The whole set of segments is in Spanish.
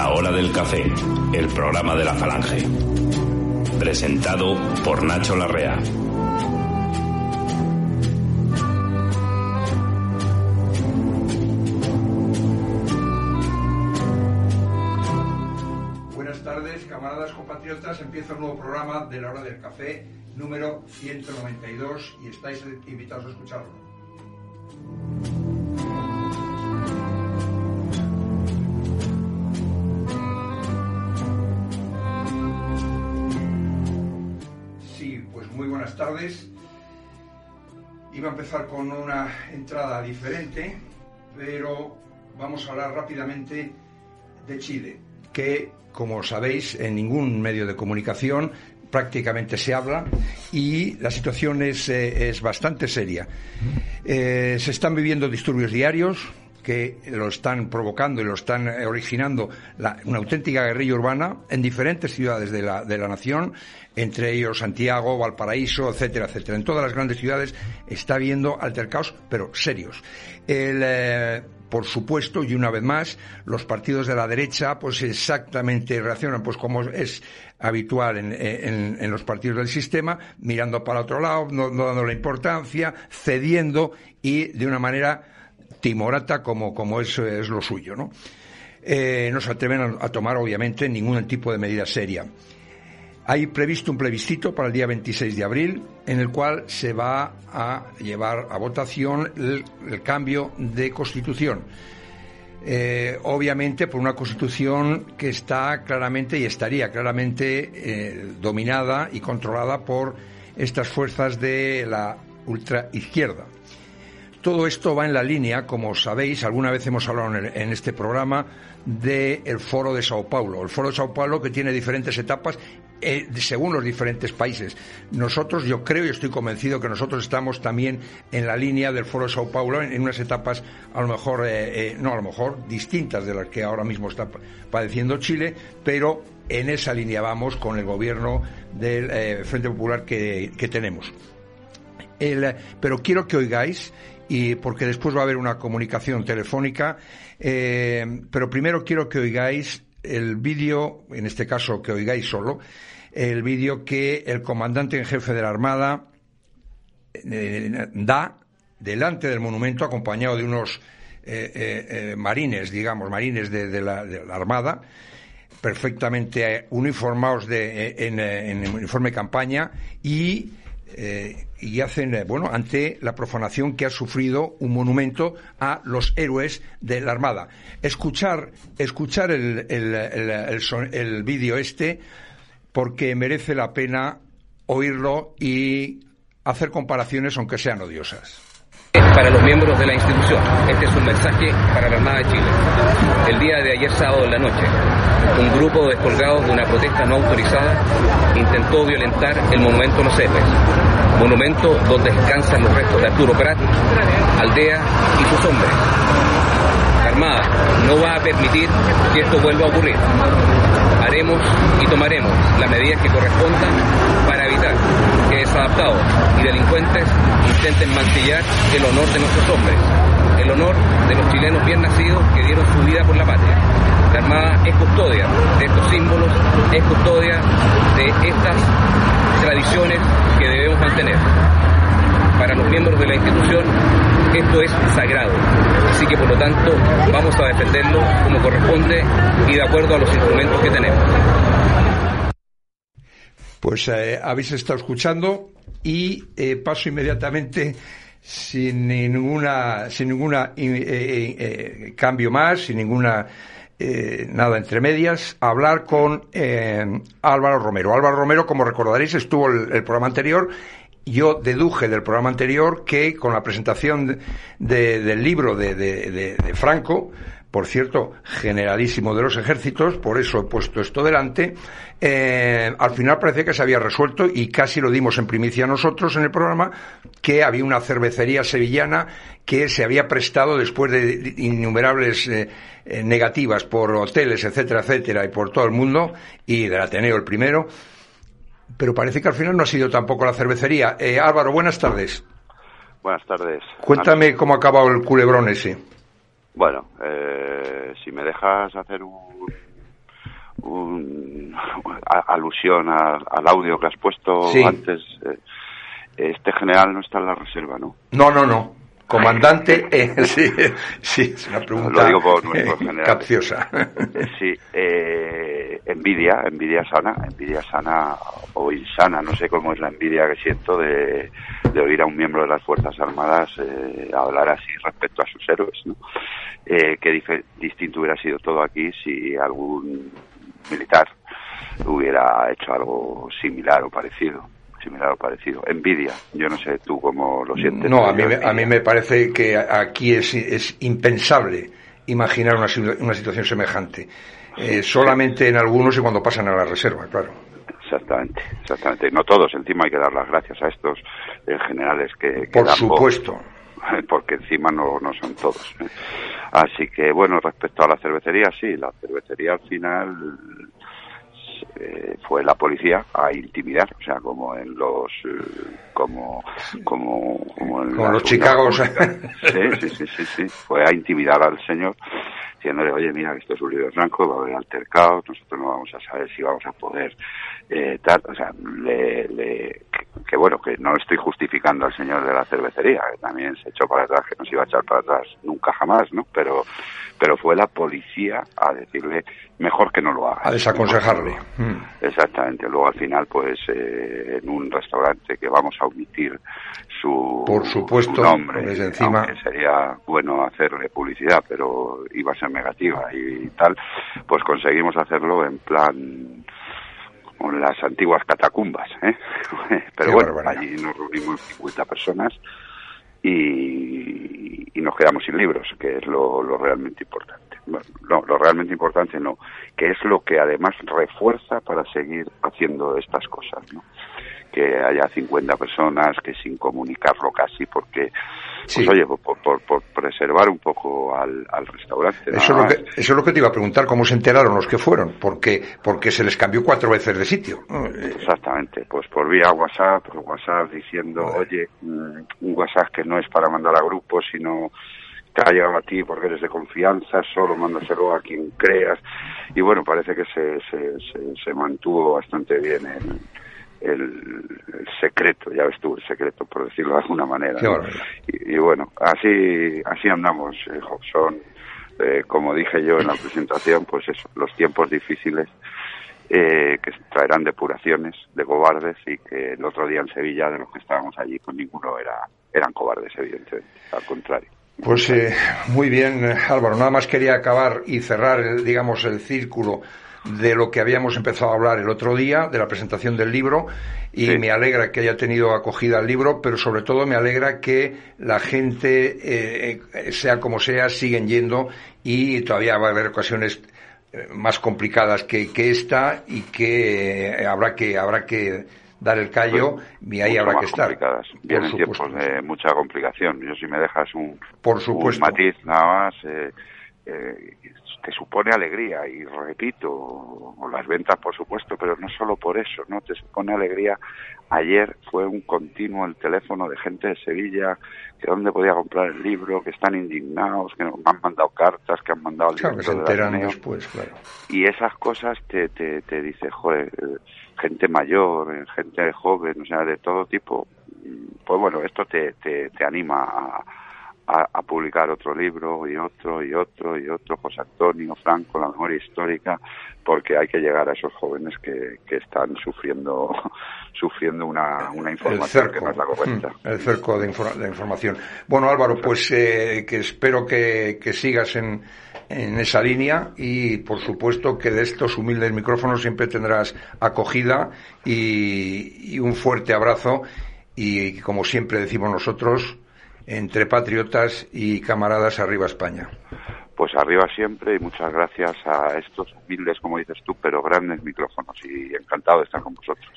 La Hora del Café, el programa de la Falange. Presentado por Nacho Larrea. Buenas tardes, camaradas compatriotas. Empieza un nuevo programa de La Hora del Café, número 192, y estáis invitados a escucharlo. Tardes. Iba a empezar con una entrada diferente, pero vamos a hablar rápidamente de Chile, que, como sabéis, en ningún medio de comunicación prácticamente se habla y la situación es, eh, es bastante seria. Eh, se están viviendo disturbios diarios que lo están provocando y lo están eh, originando una auténtica guerrilla urbana en diferentes ciudades de la, de la nación, entre ellos Santiago, Valparaíso, etcétera, etcétera. En todas las grandes ciudades está habiendo altercados, pero serios. El, eh, por supuesto, y una vez más, los partidos de la derecha, pues exactamente reaccionan, pues como es habitual en, en- en los partidos del sistema, mirando para otro lado, no, no dando la importancia, cediendo y de una manera timorata como, como es, es lo suyo, ¿no? Eh, no se atreven a, a tomar, obviamente, ningún tipo de medida seria. Hay previsto un plebiscito para el día 26 de abril en el cual se va a llevar a votación el, cambio de constitución. Eh, obviamente por una constitución que está claramente y estaría claramente eh, dominada y controlada por estas fuerzas de la ultraizquierda. Todo esto va en la línea, como sabéis, alguna vez hemos hablado en este programa del Foro de Sao Paulo. El Foro de Sao Paulo que tiene diferentes etapas eh, según los diferentes países. Nosotros, yo creo y estoy convencido que nosotros estamos también en la línea del Foro de Sao Paulo en, unas etapas a lo mejor, eh, eh, no a lo mejor, distintas de las que ahora mismo está pa- padeciendo Chile, pero en esa línea vamos con el gobierno del eh, Frente Popular que- que tenemos. El, pero quiero que oigáis, y porque después va a haber una comunicación telefónica, eh, pero primero quiero que oigáis el vídeo, en este caso que oigáis solo, el vídeo que el comandante en jefe de la Armada eh, da delante del monumento acompañado de unos eh, eh, marines, digamos, marines de, la, Armada, perfectamente uniformados de, en, en uniforme campaña y, eh, y hacen, eh, bueno, ante la profanación que ha sufrido un monumento a los héroes de la Armada. Escuchar, escuchar el, el, el, vídeo este porque merece la pena oírlo y hacer comparaciones aunque sean odiosas. Para los miembros de la institución. Este es un mensaje para la Armada de Chile. El día de ayer sábado en la noche, un grupo de descolgados de una protesta no autorizada intentó violentar el monumento a los héroes, monumento donde descansan los restos de Arturo Prat, Aldea y sus hombres. Armada no va a permitir que esto vuelva a ocurrir. Haremos y tomaremos las medidas que correspondan para evitar que desadaptados y delincuentes intenten mancillar el honor de nuestros hombres, el honor de los chilenos bien nacidos que dieron su vida por la patria. La Armada es custodia de estos símbolos, es custodia de estas tradiciones que debemos mantener. Para los miembros de la institución esto es sagrado, así que por lo tanto vamos a defenderlo como corresponde y de acuerdo a los instrumentos que tenemos. Pues eh, habéis estado escuchando y eh, paso inmediatamente sin ninguna sin ninguna eh, cambio más, sin ninguna nada entre medias, a hablar con Álvaro Romero. Álvaro Romero, como recordaréis, estuvo el, el programa anterior. Yo deduje del programa anterior que con la presentación de- de- del libro de- de Franco, por cierto, generalísimo de los ejércitos, por eso he puesto esto delante, eh, al final parece que se había resuelto y casi lo dimos en primicia nosotros en el programa, que había una cervecería sevillana que se había prestado después de innumerables eh, eh, negativas por hoteles, etcétera, etcétera, y por todo el mundo, y del Ateneo el primero, pero parece que al final no ha sido tampoco la cervecería. Eh, Álvaro, buenas tardes. Buenas tardes. Cuéntame cómo ha acabado el culebrón ese. Bueno, eh, si me dejas hacer un un, alusión al audio que has puesto antes. Eh, este general no está en la reserva, ¿no? No, no, no. Comandante, eh, sí, sí, es una pregunta Lo digo por nuestros capciosa. Eh, sí, eh, envidia, envidia sana, envidia sana o insana, no sé cómo es la envidia que siento de, de oír a un miembro de las Fuerzas Armadas eh, hablar así respecto a sus héroes, ¿no? Eh, qué distinto hubiera sido todo aquí si algún militar hubiera hecho algo similar o parecido similar o parecido. Envidia, yo no sé tú cómo lo sientes. No, a mí, a mí me parece que aquí es, es impensable imaginar una, una situación semejante. Eh, solamente en algunos y cuando pasan a la reserva, claro. Exactamente, exactamente. No todos, encima hay que dar las gracias a estos eh, generales que... Por supuesto. porque encima no, no son todos. ¿eh? Así que, bueno, respecto a la cervecería, sí, la cervecería al final eh, fue la policía a intimidar, o sea, como en los eh, como como como en los Chicago, sí, sí, sí, sí, sí, fue a intimidar al señor diciéndole, oye, mira, que esto es un libro franco, va a haber altercados, nosotros no vamos a saber si vamos a poder eh, tal, o sea, le, le, que, bueno, que no estoy justificando al señor de la cervecería, que también se echó para atrás, que no se iba a echar para atrás nunca jamás, ¿no? Pero, pero fue la policía a decirle mejor que no lo haga. A desaconsejarle. Mm. Exactamente. Luego al final, pues eh, en un restaurante que vamos a omitir su, Por supuesto, nombre, desde encima. sería bueno hacerle publicidad, pero iba a ser negativa y tal, pues conseguimos hacerlo en plan con las antiguas catacumbas, ¿eh? pero bueno, allí nos reunimos 50 personas y, y, nos quedamos sin libros, que es lo, lo realmente importante. Bueno, no, lo realmente importante no, que es lo que además refuerza para seguir haciendo estas cosas, ¿no? Que haya 50 personas, que sin comunicarlo casi, porque, pues oye, por, por, preservar un poco al, al restaurante. Eso es, lo que, eso es lo que te iba a preguntar, cómo se enteraron los que fueron, porque, porque se les cambió cuatro veces de sitio. Exactamente, pues por vía WhatsApp, por WhatsApp diciendo, oye, mm, un WhatsApp que no es para mandar a grupos, sino te ha llegado a ti porque eres de confianza, solo mándaselo a quien creas. Y bueno, parece que se, se, se, se mantuvo bastante bien el, el, secreto, ya ves tú, el secreto, por decirlo de alguna manera. Y, bueno, así, así andamos, eh, Son, eh, como dije yo en la presentación, pues eso, los tiempos difíciles eh, que traerán depuraciones de cobardes y que el otro día en Sevilla, de los que estábamos allí, con pues ninguno era, eran cobardes, evidentemente, al contrario. Pues muy bien, Álvaro. Nada más quería acabar y cerrar, digamos, el círculo de lo que habíamos empezado a hablar el otro día, de la presentación del libro, y me alegra que haya tenido acogida el libro, pero sobre todo me alegra que la gente, eh, eh, sea como sea, siguen yendo y todavía va a haber ocasiones eh, más complicadas que, que esta y que habrá que habrá que dar el callo y ahí habrá que estar. Vienen tiempos de mucha complicación. Yo si me dejas un, Por supuesto. un matiz nada más, eh, eh, te supone alegría y repito, las ventas por supuesto, pero no solo por eso, ¿no? Te supone alegría. Ayer fue un continuo el teléfono de gente de Sevilla que dónde podía comprar el libro, que están indignados, que me han mandado cartas, que han mandado claro, que se enteran después, claro. Y esas cosas te, te, te dice, joder, gente mayor, gente joven, o sea, de todo tipo. Pues bueno, esto te, te, te anima a a, publicar otro libro y otro y otro y otro, José Antonio Franco, la memoria histórica, porque hay que llegar a esos jóvenes que, que están sufriendo sufriendo una, una información que no es la correcta. Mm, el cerco de, información. Bueno, Álvaro, pues eh, que espero que, que sigas en, en esa línea y, por supuesto, que de estos humildes micrófonos siempre tendrás acogida y, y un fuerte abrazo y, como siempre decimos nosotros, entre patriotas y camaradas arriba España. Pues arriba siempre y muchas gracias a estos humildes, como dices tú, pero grandes micrófonos y encantado de estar con vosotros.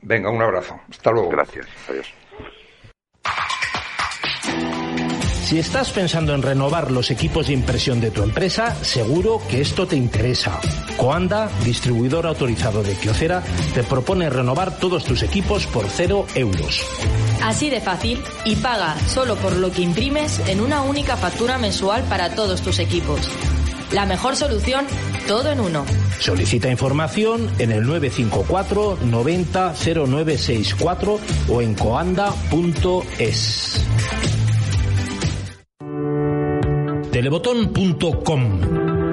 Venga, un abrazo. Hasta luego. Gracias. Adiós. Si estás pensando en renovar los equipos de impresión de tu empresa, seguro que esto te interesa. Coanda, distribuidor autorizado de Kyocera, te propone renovar todos tus equipos por cero euros. Así de fácil y paga solo por lo que imprimes en una única factura mensual para todos tus equipos. La mejor solución Todo en uno. Solicita información en el 954 90 0964 o en coanda.es. Telebotón.com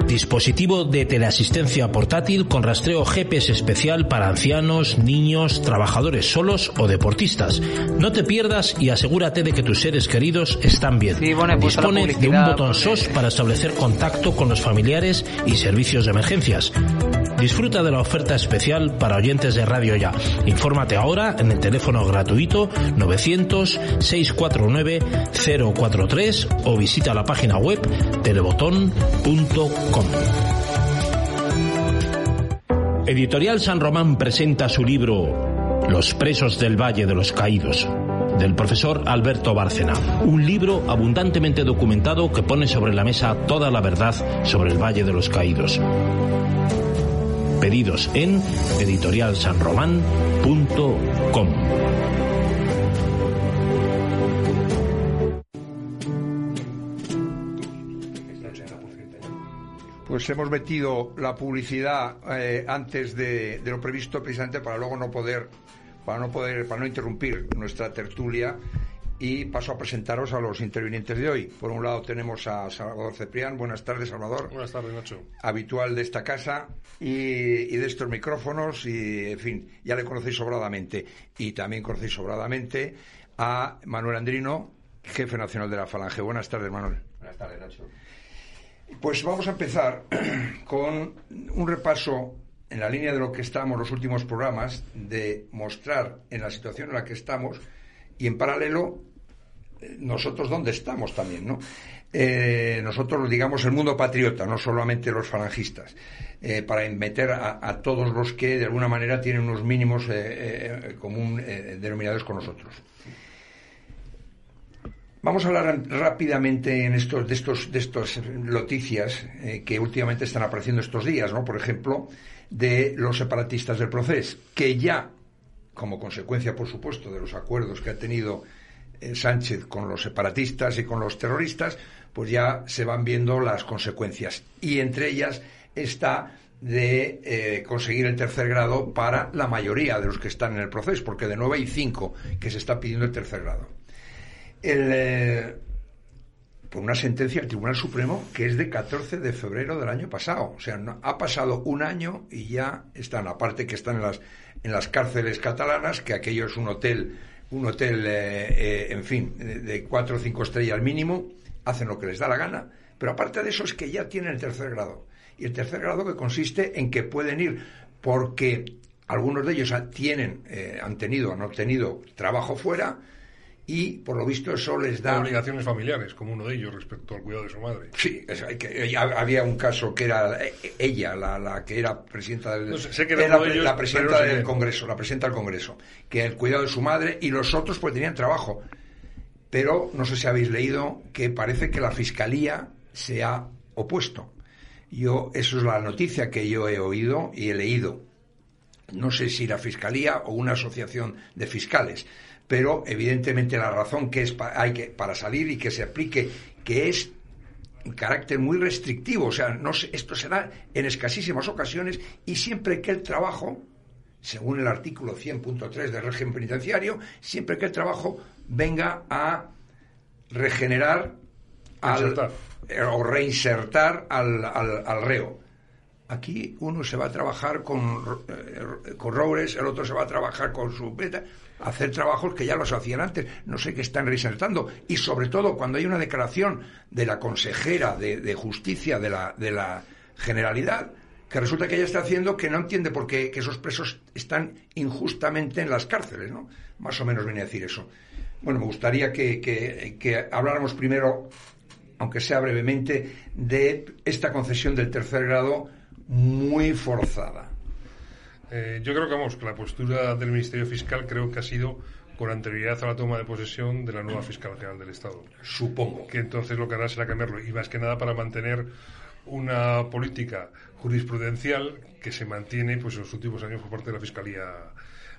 Dispositivo de teleasistencia portátil con rastreo GPS especial para ancianos, niños, trabajadores solos o deportistas. No te pierdas y asegúrate de que tus seres queridos están bien. Dispone de un botón SOS para establecer contacto con los familiares y servicios de emergencias. Disfruta de la oferta especial para oyentes de Radio Ya. Infórmate ahora en el teléfono gratuito 900-649-043 o visita la página web telebotón.com. Editorial San Román presenta su libro Los presos del Valle de los Caídos del profesor Alberto Bárcena. Un libro abundantemente documentado que pone sobre la mesa toda la verdad sobre el Valle de los Caídos pedidos en editorialsanromán.com. Pues hemos metido la publicidad eh, antes de, de, lo previsto precisamente para luego no poder, para no poder, para no interrumpir nuestra tertulia y paso a presentaros a los intervinientes de hoy. Por un lado tenemos a Salvador Ceprián. Buenas tardes, Salvador. Buenas tardes, Nacho. Habitual de esta casa y, de estos micrófonos y, en fin, ya le conocéis sobradamente. Y también conocéis sobradamente a Manuel Andrino, jefe nacional de la Falange. Buenas tardes, Manuel. Buenas tardes, Nacho. Pues vamos a empezar con un repaso en la línea de lo que estamos los últimos programas, de mostrar en la situación en la que estamos y en paralelo nosotros dónde estamos también, ¿no? Eh, nosotros, digamos, el mundo patriota, no solamente los falangistas, eh, para meter a, todos los que de alguna manera tienen unos mínimos común denominadores con nosotros. Vamos a hablar rápidamente en estos, de estos, de estas noticias que últimamente están apareciendo estos días, ¿no? Por ejemplo, de los separatistas del proceso, que ya como consecuencia, por supuesto, de los acuerdos que ha tenido eh, Sánchez con los separatistas y con los terroristas, pues ya se van viendo las consecuencias. Y entre ellas está de eh, conseguir el tercer grado para la mayoría de los que están en el proceso, porque de nueve hay cinco que se está pidiendo el tercer grado. Eh, por una sentencia del Tribunal Supremo que es de 14 de febrero del año pasado. O sea, ha pasado un año y ya están, aparte que están en las en las cárceles catalanas, que aquello es un hotel, un hotel, eh, eh, en fin, de cuatro o cinco estrellas mínimo, hacen lo que les da la gana, pero aparte de eso es que ya tienen el tercer grado. Y el tercer grado que consiste en que pueden ir porque algunos de ellos tienen, eh, han tenido, han obtenido trabajo fuera, y por lo visto eso les da obligaciones familiares como uno de ellos respecto al cuidado de su madre. Sí que, había un caso que era eh, ella la, que era presidenta del la, presidenta del Congreso la presidenta del Congreso que el cuidado de su madre y los otros pues tenían trabajo. Pero no sé si habéis leído que parece que la fiscalía se ha opuesto. Yo eso es la noticia que yo he oído y he leído. No sé si la fiscalía o una asociación de fiscales pero evidentemente la razón que es hay que, para salir y que se aplique, que es en carácter muy restrictivo, o sea, no esto se da en escasísimas ocasiones y siempre que el trabajo, según el artículo 100.3 del régimen penitenciario, siempre que el trabajo venga a regenerar eh, o reinsertar al, al, reo. Aquí uno se va a trabajar con, eh, con Roures, el otro se va a trabajar con su beta hacer trabajos que ya los hacían antes, no sé qué están reinsertando. Y sobre todo cuando hay una declaración de la consejera de, justicia de la, de la Generalidad, que resulta que ella está haciendo que no entiende por qué esos presos están injustamente en las cárceles, ¿no? Más o menos viene a decir eso. Bueno, me gustaría que habláramos primero, aunque sea brevemente, de esta concesión del tercer grado muy forzada. Eh, yo creo que vamos, que la postura del Ministerio Fiscal creo que ha sido con anterioridad a la toma de posesión de la nueva fiscal general del Estado. Supongo. Que entonces lo que hará será cambiarlo. Y más que nada para mantener una política jurisprudencial que se mantiene pues en los últimos años por parte de la Fiscalía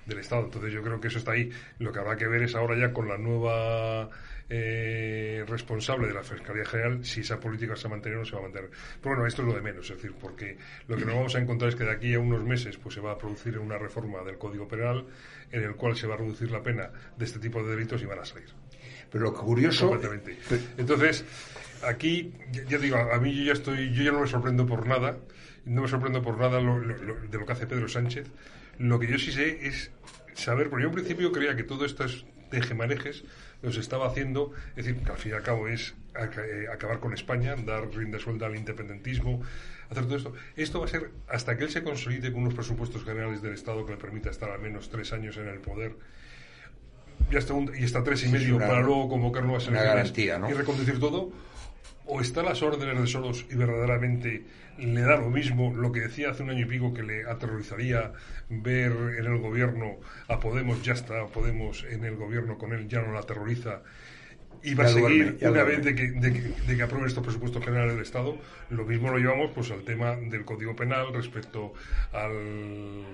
del Estado. Entonces yo creo que eso está ahí. Lo que habrá que ver es ahora ya con la nueva eh, responsable de la Fiscalía General si esa política se va a mantener o no se va a mantener. Pero bueno, esto es lo de menos, es decir, porque lo que nos vamos a encontrar es que de aquí a unos meses pues se va a producir una reforma del Código Penal en el cual se va a reducir la pena de este tipo de delitos y van a salir. Pero lo curioso... Completamente. Entonces, aquí, ya digo, a mí yo ya estoy, yo ya no me sorprendo por nada, no me sorprendo por nada de lo que hace Pedro Sánchez. Lo que yo sí sé es saber, porque yo en principio creía que todo estos tejemanejes los estaba haciendo, es decir, que al fin y al cabo es eh, acabar con España, dar rienda suelta al independentismo, hacer todo esto. Esto va a ser hasta que él se consolide con unos presupuestos generales del Estado que le permita estar al menos tres años en el poder y hasta, y hasta tres y medio para luego convocar nuevas elecciones y reconducir todo o está a las órdenes de Soros y verdaderamente le da lo mismo lo que decía hace un año y pico que le aterrorizaría ver en el gobierno a Podemos, ya está Podemos en el gobierno con él, ya no la aterroriza y va a seguir una vez de que, de, de que aprueben estos presupuestos generales del Estado. Lo mismo lo llevamos pues al tema del Código Penal respecto al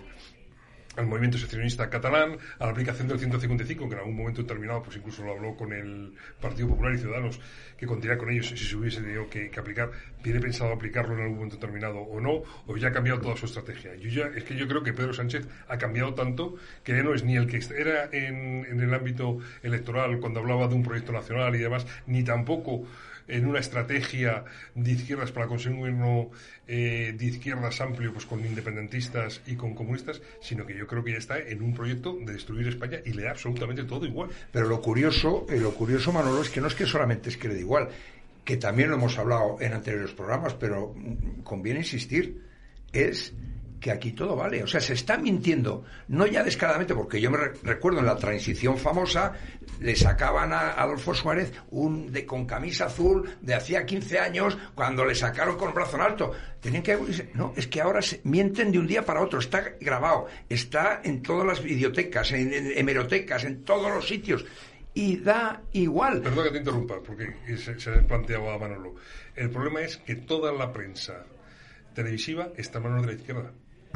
al movimiento seccionista catalán, a la aplicación del 155, que en algún momento determinado, pues incluso lo habló con el Partido Popular y Ciudadanos, que contaría con ellos si se hubiese tenido que, aplicar, tiene pensado aplicarlo en algún momento determinado o no, o ya ha cambiado toda su estrategia. Yo ya, es que yo creo que Pedro Sánchez ha cambiado tanto que ya no es ni el que era en, en el ámbito electoral cuando hablaba de un proyecto nacional y demás, ni tampoco en una estrategia de izquierdas para conseguir un gobierno eh, de izquierdas amplio, pues con independentistas y con comunistas, sino que yo creo que ya está en un proyecto de destruir España y le da absolutamente todo igual. Pero lo curioso, eh, lo curioso, Manolo, es que no es que solamente es que le da igual, que también lo hemos hablado en anteriores programas, pero mm, conviene insistir, es que aquí todo vale. O sea, se está mintiendo, no ya descaradamente, porque yo me recuerdo en la transición famosa, le sacaban a Adolfo Suárez un de, con camisa azul de hacía 15 años, cuando le sacaron con brazo en alto. Tenían que. No, es que ahora se mienten de un día para otro. Está grabado, está en todas las videotecas, en, hemerotecas, en todos los sitios y da igual. Perdón que te interrumpa, porque se, se planteaba a Manolo. El problema es que toda la prensa televisiva está en manos de la izquierda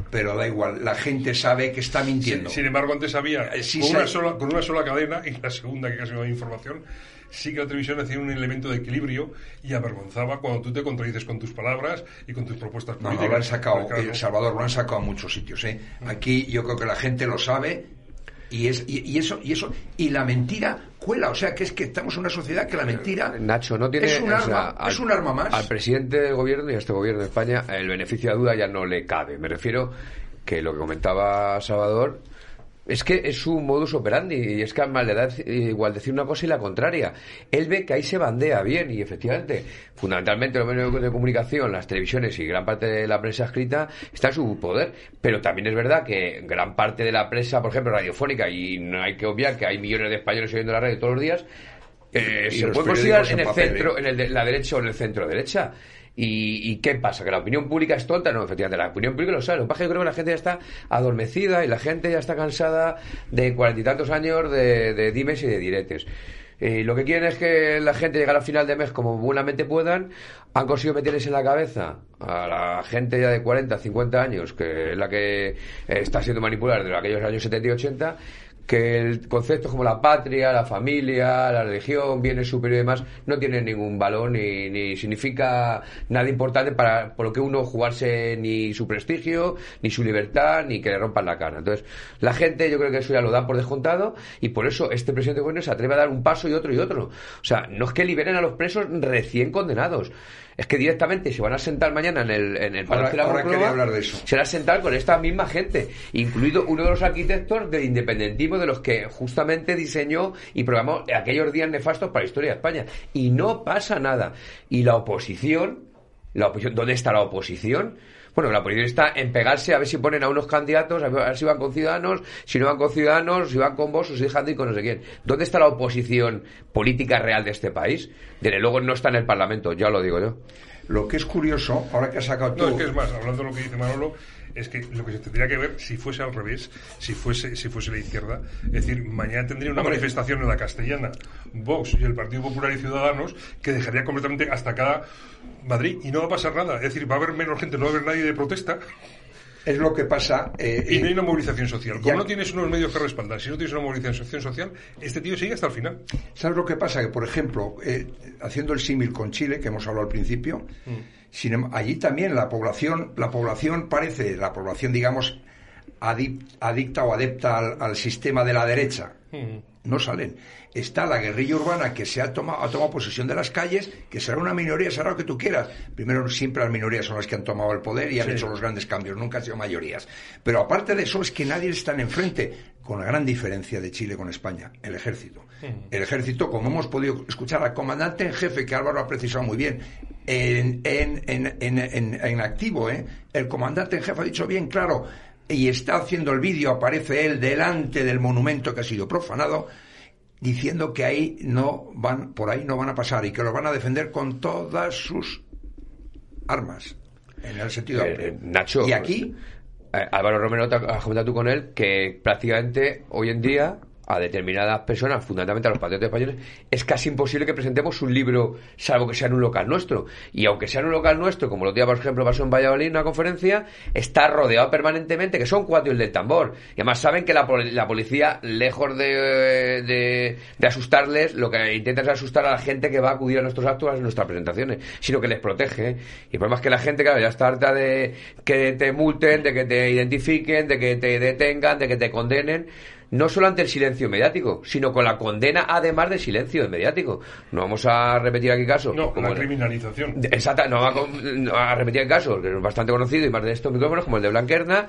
pero da igual, la gente sabe que está mintiendo. sin embargo, antes había eh, con, una sola, con una sola cadena, y la segunda que casi no hay información, sí que la televisión hacía un elemento de equilibrio y avergonzaba cuando tú te contradices con tus palabras y con tus propuestas políticas. No, lo han sacado, El Salvador, lo han sacado a muchos sitios. ¿eh? Mm. Aquí yo creo que la gente lo sabe y, es, y, eso, y eso, y la mentira cuela, o sea que es que estamos en una sociedad que la mentira Nacho, no tiene, es, un arma, es un arma más. Al presidente del gobierno y a este gobierno de España el beneficio de duda ya no le cabe. Me refiero que lo que comentaba Salvador es que es su modus operandi y es que además le da igual decir una cosa y la contraria. Él ve que ahí se bandea bien y efectivamente, fundamentalmente los medios de comunicación, las televisiones y gran parte de la prensa escrita está en su poder. Pero también es verdad que gran parte de la prensa, por ejemplo, radiofónica, y no hay que obviar que hay millones de españoles oyendo la radio todos los días, eh, se puede considerar en el centro, ¿eh? en el la derecha o en el centro derecha. ¿Y, qué pasa? ¿Que la opinión pública es tonta? No, efectivamente, la opinión pública lo sabe. Lo que pasa es que yo creo que la gente ya está adormecida y la gente ya está cansada de cuarenta y tantos años de, dimes y de diretes. Y lo que quieren es que la gente llegue al final de mes como buenamente puedan. Han conseguido meterles en la cabeza a la gente ya de 40, 50 años, que es la que está siendo manipulada desde aquellos años 70 y 80, que el concepto como la patria, la familia, la religión, bienes superior y demás, no tienen ningún valor ni, ni significa nada importante para por lo que uno jugarse ni su prestigio, ni su libertad, ni que le rompan la cara. Entonces, la gente yo creo que eso ya lo da por descontado y por eso este presidente de gobierno se atreve a dar un paso y otro y otro. O sea, no es que liberen a los presos recién condenados es que directamente se van a sentar mañana en el, en el Palacio de la Moncloa, hablar de eso. se van a sentar con esta misma gente, incluido uno de los arquitectos del independentismo de los que justamente diseñó y programó aquellos días nefastos para la historia de España. Y no pasa nada. Y la oposición, la oposición ¿dónde está la oposición? Bueno, la oposición está en pegarse a ver si ponen a unos candidatos, a ver si van con ciudadanos, si no van con ciudadanos, si van con vos o si dejan de ir con no sé quién. ¿Dónde está la oposición política real de este país? Desde luego no está en el Parlamento, ya lo digo yo. Lo que es curioso, ahora que has sacado tú... No, es que es más, hablando de lo que dice Manolo, es que lo que se tendría que ver si fuese al revés, si fuese, si fuese la izquierda, es decir, mañana tendría una manifestación en la castellana, Vox y el Partido Popular y Ciudadanos, que dejaría completamente hasta cada Madrid y no va a pasar nada. Es decir, va a haber menos gente, no va a haber nadie de protesta. Es lo que pasa. eh, Y no hay eh, una movilización social. Como ya- no tienes unos medios que respaldar, si no tienes una movilización social, este tío sigue hasta el final. ¿Sabes lo que pasa? Que, por ejemplo, eh, haciendo el símil con Chile, que hemos hablado al principio, sin em- allí también la población, la población parece, la población, digamos, adicta o adepta al, al sistema de la derecha. No salen. Está la guerrilla urbana que se ha tomado, ha tomado posesión de las calles, que será una minoría, será lo que tú quieras. Primero, siempre las minorías son las que han tomado el poder y han Sí. hecho los grandes cambios, nunca han sido mayorías. Pero aparte de eso, es que nadie está en enfrente, con la gran diferencia de Chile con España, el ejército. El ejército, como hemos podido escuchar al comandante en jefe, que Álvaro ha precisado muy bien, en, en, en, en, activo, ¿eh? el comandante en jefe ha dicho bien claro, y está haciendo el vídeo, aparece él delante del monumento que ha sido profanado, diciendo que ahí no van, por ahí no van a pasar y que lo van a defender con todas sus armas, en el sentido Eh, amplio. eh, Nacho. Y aquí, Eh, Álvaro Romero, has comentado tú con él que prácticamente hoy en día a determinadas personas, fundamentalmente a los patriotas españoles, es casi imposible que presentemos un libro, salvo que sea en un local nuestro. Y aunque sea en un local nuestro, como los días, por ejemplo, pasó en Valladolid, una conferencia, está rodeado permanentemente, que son cuatro el del tambor. Y además saben que la, la policía, lejos de, de, de asustarles, lo que intenta es asustar a la gente que va a acudir a nuestros actos, a nuestras presentaciones, sino que les protege. Y el problema es que la gente, claro, ya está harta de que te multen, de que te identifiquen, de que te detengan, de que te condenen no solo ante el silencio mediático, sino con la condena además del silencio mediático. No vamos a repetir aquí casos. No, como la criminalización. Exacta, no va a, no repetir el caso, que es bastante conocido y más de estos micrófonos, como el de Blanquerna,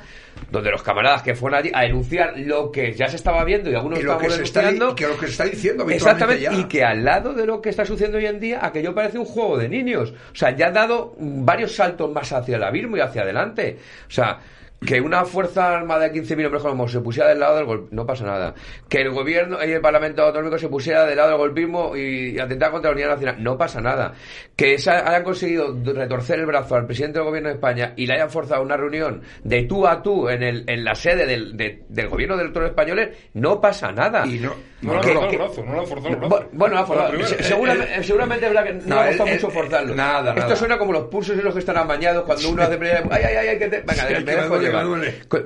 donde los camaradas que fueron allí a denunciar lo que ya se estaba viendo y algunos y lo que, se está, que lo que se está diciendo Exactamente, ya. y que al lado de lo que está sucediendo hoy en día, aquello parece un juego de niños. O sea, ya ha dado varios saltos más hacia el abismo y hacia adelante. O sea, que una fuerza armada de 15.000 hombres como se pusiera del lado del golpismo, no pasa nada. Que el gobierno y el Parlamento Autonómico se pusiera del lado del golpismo y, y contra la unidad nacional, no pasa nada. Que esa- hayan conseguido retorcer el brazo al presidente del gobierno de España y le hayan forzado una reunión de tú a tú en, el, en la sede del, de- del gobierno de los españoles, no pasa nada. Y no, No han Que- forzado el brazo, no le han forzado el brazo. Bueno, ha forzado. La primera. Se- seguramente, seguramente es verdad que no, le ha costado mucho forzarlo. nada, Esto suena como los pulsos y los que están amañados cuando uno hace. Ay, ay, ay, ay, que te. Venga, Sí, me dejo llevar.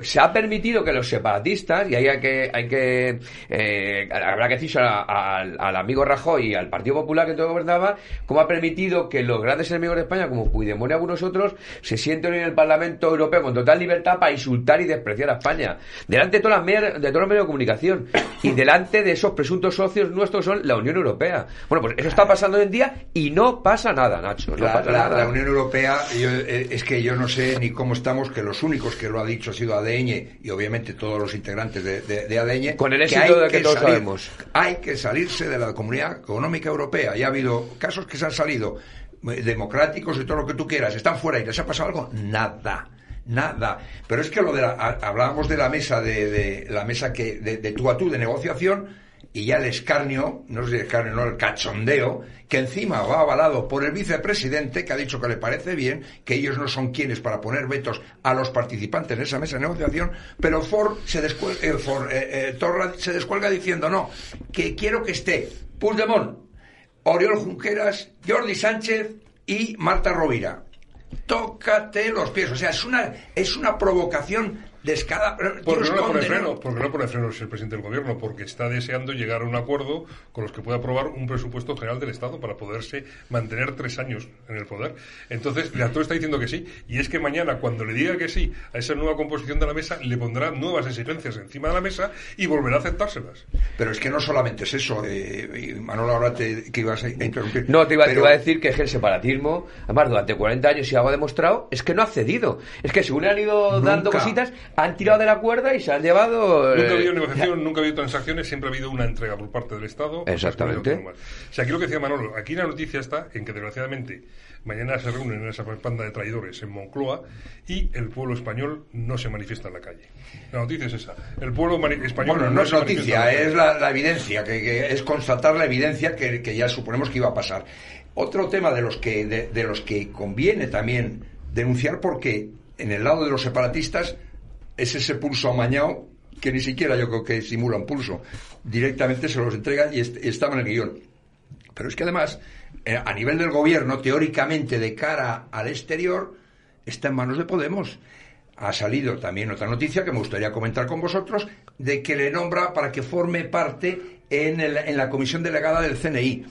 Se ha permitido que los separatistas, y ahí hay que. Hay que eh, habrá que decirse al, al amigo Rajoy y al Partido Popular que todo gobernaba, cómo ha permitido que los grandes enemigos de España, como Puigdemont y algunos otros, se sienten en el Parlamento Europeo con total libertad para insultar y despreciar a España. Delante de todas las medias- de todos los medios de comunicación. Y delante de esos presuntos socios nuestros son la Unión Europea. Bueno, pues eso está pasando hoy en día y no pasa nada, Nacho. No La, pasa la- nada. la Unión Europea, yo, eh, es que yo no sé ni cómo estamos, que los únicos que lo ha dicho ha sido ADN y obviamente todos los integrantes de, de, de ADN. Con el éxito de que todos sabemos. Hay que salirse de la Comunidad Económica Europea. Ya ha habido casos que se han salido eh, democráticos y todo lo que tú quieras. Están fuera y les ha pasado algo. Nada. Nada. Pero es que lo de la, hablábamos de la mesa de, de la mesa que de, de tú a tú de negociación y ya el escarnio, no si el escarnio, no el cachondeo, que encima va avalado por el vicepresidente que ha dicho que le parece bien, que ellos no son quienes para poner vetos a los participantes en esa mesa de negociación, pero Ford se descuelga, eh, eh, eh, Torra se descuelga diciendo no, que quiero que esté Puigdemont, Oriol Junqueras, Jordi Sánchez y Marta Rovira. Tócate los pies, o sea, es una es una provocación descarada. Porque no le pone freno, porque no pone frenos el presidente del gobierno, porque está deseando llegar a un acuerdo con los que pueda aprobar un presupuesto general del Estado para poderse mantener tres años en el poder. Entonces, el actor está diciendo que sí, y es que mañana, cuando le diga que sí a esa nueva composición de la mesa, le pondrá nuevas exigencias encima de la mesa y volverá a aceptárselas. Pero es que no solamente es eso, eh, Manolo, ahora te, que ibas a interrumpir. No, te iba, te iba a decir que es el separatismo, además, durante 40 años, si algo ha demostrado, es que no ha cedido. Es que según le han ido Nunca. dando cositas, han tirado de la cuerda y se han llevado. Nunca ha eh, habido negociación, nunca ha habido transacciones, siempre ha habido una entrega por parte del Estado. Exactamente. O sea, aquí lo que decía Manolo, aquí la noticia está en que desgraciadamente mañana se reúnen en esa panda de traidores en Moncloa y el pueblo español no se manifiesta en la calle. La noticia es esa. El pueblo español Bueno, no es se noticia, es la, la evidencia, que, que es constatar la evidencia que, que ya suponemos que iba a pasar. Otro tema de los que de, de los que conviene también denunciar porque en el lado de los separatistas es ese pulso amañado que ni siquiera yo creo que simula un pulso. Directamente se los entregan y, est- estaba en el guion. Pero es que además, eh, a nivel del gobierno, teóricamente de cara al exterior, está en manos de Podemos. ha salido también otra noticia que me gustaría comentar con vosotros, de que le nombra para que forme parte en, el- en la comisión delegada del CNI.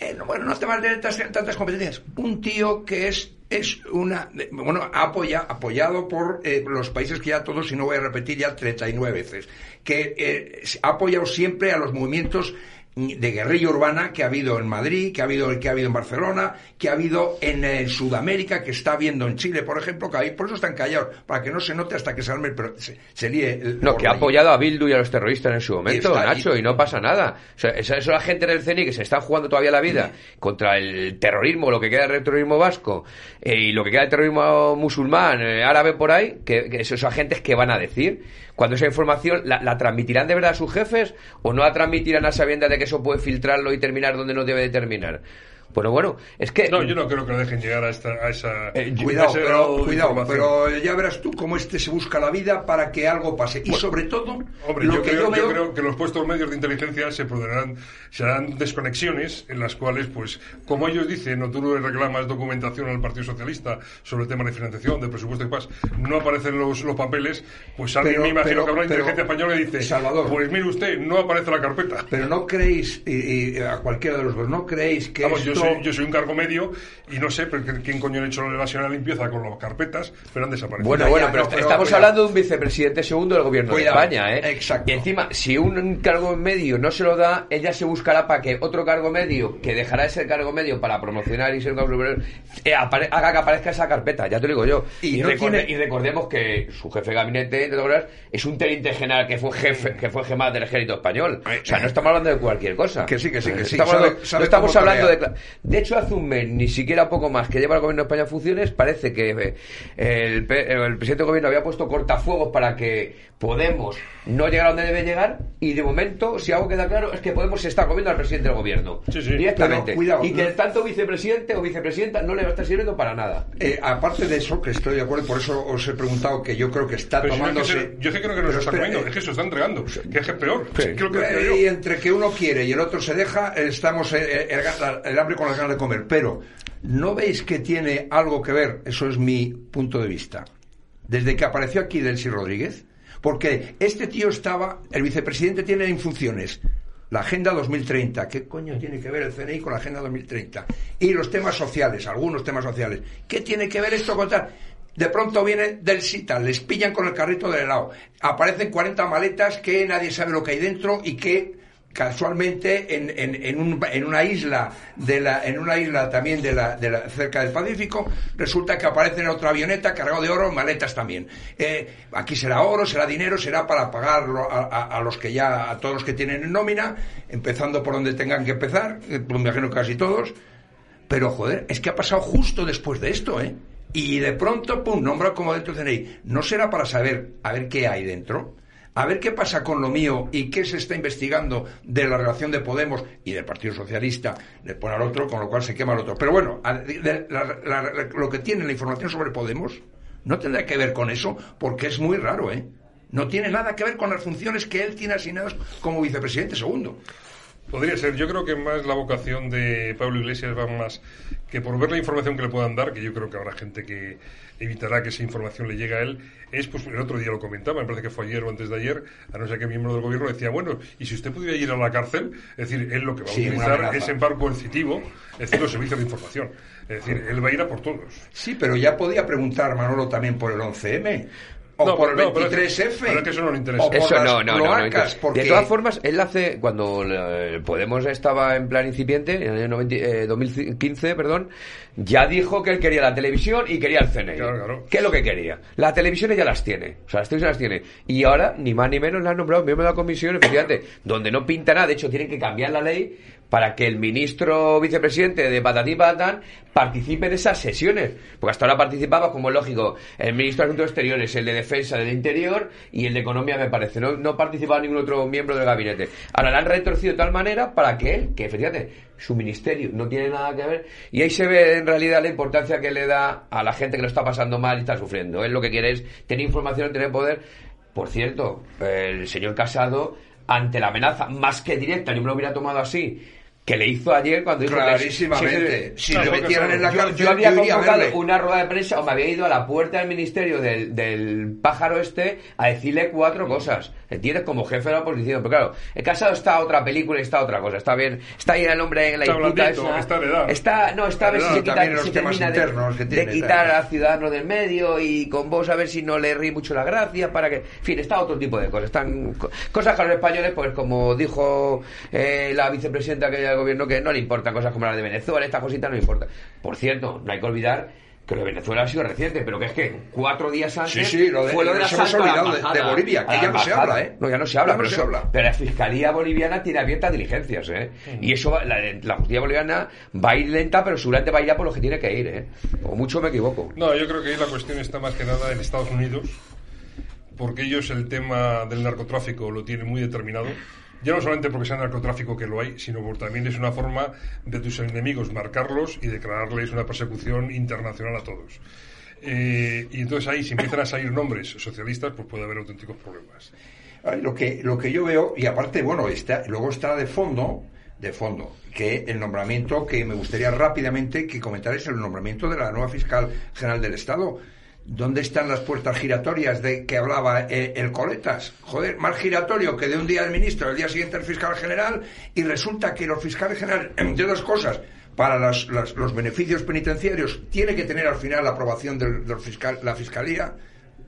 Eh, no, bueno, no temas de tantas, tantas competencias. Un tío que es, es una. Bueno, apoya, apoyado por eh, los países que ya todos, y no voy a repetir ya 39 veces, que eh, ha apoyado siempre a los movimientos de guerrilla urbana que ha habido en Madrid, que ha habido que ha habido en Barcelona, que ha habido en eh, Sudamérica, que está habiendo en Chile, por ejemplo, que ahí por eso están callados, para que no se note hasta que se arme el pro- se, se líe el No, que ha apoyado a Bildu y a los terroristas en su momento, está- Nacho, y- y no pasa nada. O sea, esa, eso la gente del CNI que se está jugando todavía la vida contra el terrorismo, lo que queda del terrorismo vasco eh, y lo que queda del terrorismo musulmán, eh, árabe por ahí, que, que esos agentes que van a decir cuando esa información la, transmitirán de verdad a sus jefes o no la transmitirán a sabiendas de que eso puede filtrarlo y terminar donde no debe de terminar. Bueno, bueno, es que No, yo no creo que lo dejen llegar a, esta, a esa. Eh, Cuidado, pero, cuidado, pero ya verás tú cómo este se busca la vida para que algo pase. Y sobre todo, Hombre, lo yo, que creo, yo creo que los puestos medios de inteligencia se produrán, serán desconexiones en las cuales, pues, como ellos dicen, o tú le reclamas documentación al Partido Socialista sobre el tema de financiación, de presupuesto y paz, no aparecen los, los papeles, pues alguien Pero- me imagino pero- que habrá pero, inteligencia española y dice, Salvador. pues mire usted, no aparece la carpeta. Pero no creéis, y, y a cualquiera de los dos, no creéis que Vamos, esto... soy, yo soy un cargo medio y no sé pero ¿quién coño ha hecho la evasión a la limpieza con las carpetas, pero han desaparecido. Bueno, bueno, pero, no, pero estamos cuidado. hablando de un vicepresidente segundo del gobierno Cuidado, de España, ¿eh? exacto. Y encima, si un cargo medio no se lo da, ella se buscará para que otro cargo medio, que dejará de ser cargo medio para promocionar y ser un cargo superior, eh, haga que aparezca esa carpeta, ya te lo digo yo. Y Y, no recorde- tiene- y recordemos que su jefe de gabinete, entre otras cosas, es un teniente general que fue jefe, que fue jefe del ejército español. O sea, no estamos hablando de cualquier cosa. Que sí, que sí, que sí. Estamos Sabe- hablando- sabe no estamos hablando de... De hecho, hace un mes, ni siquiera poco más, que lleva el gobierno de España en funciones, parece que eh, el, pe- el presidente del gobierno había puesto cortafuegos para que Podemos no llegar a donde debe llegar y de momento, si algo queda claro, es que Podemos se está comiendo al presidente del gobierno. Sí, sí. Directamente. Pero, cuidado, y que no- tanto vicepresidente o vicepresidenta no le va a estar sirviendo para nada. Eh, aparte de eso, que estoy de acuerdo, por eso os he preguntado que yo creo que está Pero si no es que tomándose... se- yo es que creo que no se está espera, comiendo, eh, es que se lo está entregando, que es que es peor. Sí. Es que creo yo. Y entre que uno quiere y el otro se deja, eh, estamos eh, eh, el, el hambre con las ganas de comer. Pero, ¿no veis que tiene algo que ver? Eso es mi punto de vista. Desde que apareció aquí Delcy Rodríguez, porque este tío estaba, el vicepresidente tiene en funciones la Agenda 2030. ¿Qué coño tiene que ver el CNI con la Agenda 2030? Y los temas sociales, algunos temas sociales. ¿Qué tiene que ver esto con tal? De pronto viene del SITA, les pillan con el carrito del helado. Aparecen 40 maletas que nadie sabe lo que hay dentro y que casualmente en, en, en, un- en una isla de la, en una isla también de la, de la- cerca del Pacífico resulta que aparece en otra avioneta cargado de oro maletas también Eh, aquí será oro será dinero será para pagarlo a, a- los que ya a todos los que tienen en nómina empezando por donde tengan que empezar eh, me imagino casi todos pero joder, es que ha pasado justo después de esto, ¿eh? Y de pronto, pum, nombra como dentro del CNI. ¿No será para saber, a ver qué hay dentro? A ver qué pasa con lo mío y qué se está investigando de la relación de Podemos y del Partido Socialista. Le pone al otro, con lo cual se quema al otro. Pero bueno, la- lo que tiene la información sobre Podemos no tendrá que ver con eso, porque es muy raro, ¿eh? No tiene nada que ver con las funciones que él tiene asignadas como vicepresidente segundo. Podría ser. Yo creo que más la vocación de Pablo Iglesias va más que por ver la información que le puedan dar, que yo creo que habrá gente que evitará que esa información le llegue a él, es, pues el otro día lo comentaba, me parece que fue ayer o antes de ayer, a no ser que miembro del gobierno decía, bueno, y si usted pudiera ir a la cárcel, es decir, él lo que va a Sí, utilizar es par coercitivo, es decir, los servicios de información. Es decir, él va a ir a por todos. Sí, pero ya podía preguntar Manolo también por el 11M. O No, por el no, pero es que- 23F. pero es que eso no le interesa. O por Eso las no, no, no, no. cloacas, De porque- todas formas, él hace, cuando eh, Podemos estaba en plan incipiente, en el año 90, eh, 2015, perdón, ya dijo que él quería la televisión y quería el CNI. Claro, claro. ¿Qué es lo que quería? Las televisiones ya las tiene. O sea, las televisiones las tiene. Y ahora, ni más ni menos, le han nombrado miembro de la comisión, efectivamente, donde no pinta nada. De hecho, tienen que cambiar la ley para que el ministro vicepresidente de Patán participe en esas sesiones. Porque hasta ahora participaba, como es lógico, el ministro de Asuntos Exteriores, el de Defensa del Interior y el de Economía, me parece. No, no participaba ningún otro miembro del gabinete. Ahora la han retorcido de tal manera para que él, que efectivamente su ministerio no tiene nada que ver, y ahí se ve en realidad la importancia que le da a la gente que lo está pasando mal y está sufriendo. Él lo que quiere es tener información, tener poder. Por cierto, el señor Casado, ante la amenaza más que directa, yo me lo hubiera tomado así, que le hizo ayer cuando dijo que- Clarísimamente. Sí, Si le metieran en la yo, cárcel, yo había yo convocado una rueda de prensa o me había ido a la puerta del ministerio del, del pájaro este a decirle cuatro cosas. ¿Entiendes? Como jefe de la oposición. Pero claro, el casado está otra película y está otra cosa. Está bien. Está ahí el hombre en la Está disputa blandito, esa. está de edad. Está, no, está a ver si se, quita, También los se termina de- internos que de, tiene, quitar tal. a Ciudadanos del medio y con vos a ver si no le ríe mucho la gracia para que... En fin, está otro tipo de cosas. Están co- cosas que a los españoles, pues como dijo eh, la vicepresidenta que del gobierno, que no le importan cosas como las de Venezuela, estas cositas no le importan. Por cierto, no hay que olvidar que lo de Venezuela ha sido reciente, pero que es que cuatro días antes Sí, sí, lo de- fue lo del nos hemos olvidado de- de Bolivia, que ya no se habla, ¿eh? No, ya no se habla, Ya no pero, se eso- habla. pero la Fiscalía Boliviana tiene abiertas diligencias, ¿eh? Y eso, va- la, la justicia boliviana va a ir lenta, pero seguramente va a ir a por los que tiene que ir, ¿eh? O mucho me equivoco. No, yo creo que ahí la cuestión está más que nada en Estados Unidos, porque ellos el tema del narcotráfico lo tienen muy determinado. Ya no solamente porque sea narcotráfico que lo hay, sino porque también es una forma de tus enemigos marcarlos y declararles una persecución internacional a todos. Eh, y entonces ahí, si empiezan a salir nombres socialistas, pues puede haber auténticos problemas. Lo que, lo que yo veo, y aparte, bueno, está, luego está de fondo, de fondo, que el nombramiento que me gustaría rápidamente que comentarais el nombramiento de la nueva fiscal general del Estado. ¿Dónde están las puertas giratorias de que hablaba eh, el Coletas? Joder, más giratorio que de un día el ministro, el día siguiente el fiscal general, y resulta que los fiscales generales, entre otras cosas, para las- las- los beneficios penitenciarios, tiene que tener al final la aprobación del, del fiscal, la fiscalía.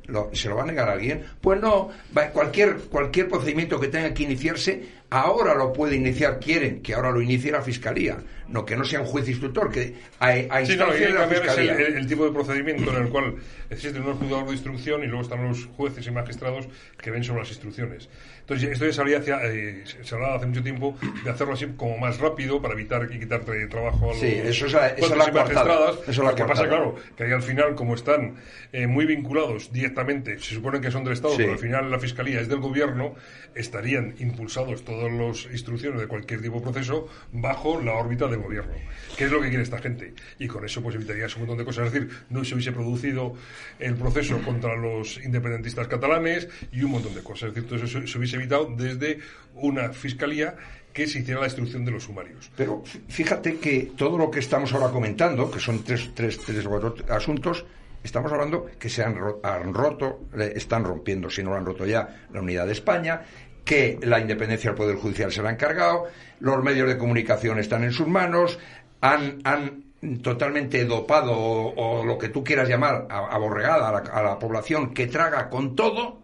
Lo- ¿Se lo va a negar a alguien? Pues no, cualquier, cualquier procedimiento que tenga que iniciarse, ahora lo puede iniciar, quieren que ahora lo inicie la Fiscalía, no que no sea un juez instructor, que a, a Sí, no, de que la Fiscalía. el- el tipo de procedimiento en el cual existen unos juzgados de instrucción y luego están los jueces y magistrados que ven sobre las instrucciones. Entonces, esto ya se había hacia, eh, se hablaba hace mucho tiempo de hacerlo así como más rápido para evitar y quitar tra- trabajo a los Sí, eso es la- y magistradas. Eso que pasa, claro, que ahí al final, como están eh, muy vinculados directamente, se supone que son del Estado, Sí. pero al final la Fiscalía es del Gobierno, estarían impulsados todas las instrucciones de cualquier tipo de proceso bajo la órbita del Gobierno. ¿Qué es lo que quiere esta gente? Y con eso pues evitarías un montón de cosas. Es decir, no se hubiese producido el proceso contra los independentistas catalanes y un montón de cosas. Es decir, se, se hubiese evitado desde una Fiscalía que se hiciera la instrucción de los sumarios. Pero fí- fíjate que todo lo que estamos ahora comentando, que son tres, tres, tres asuntos, estamos hablando que se han, han roto, están rompiendo, si no lo han roto ya, la unidad de España, que la independencia del Poder Judicial se la han cargado, los medios de comunicación están en sus manos, han, han totalmente dopado o, o lo que tú quieras llamar aborregada a la, a la población que traga con todo,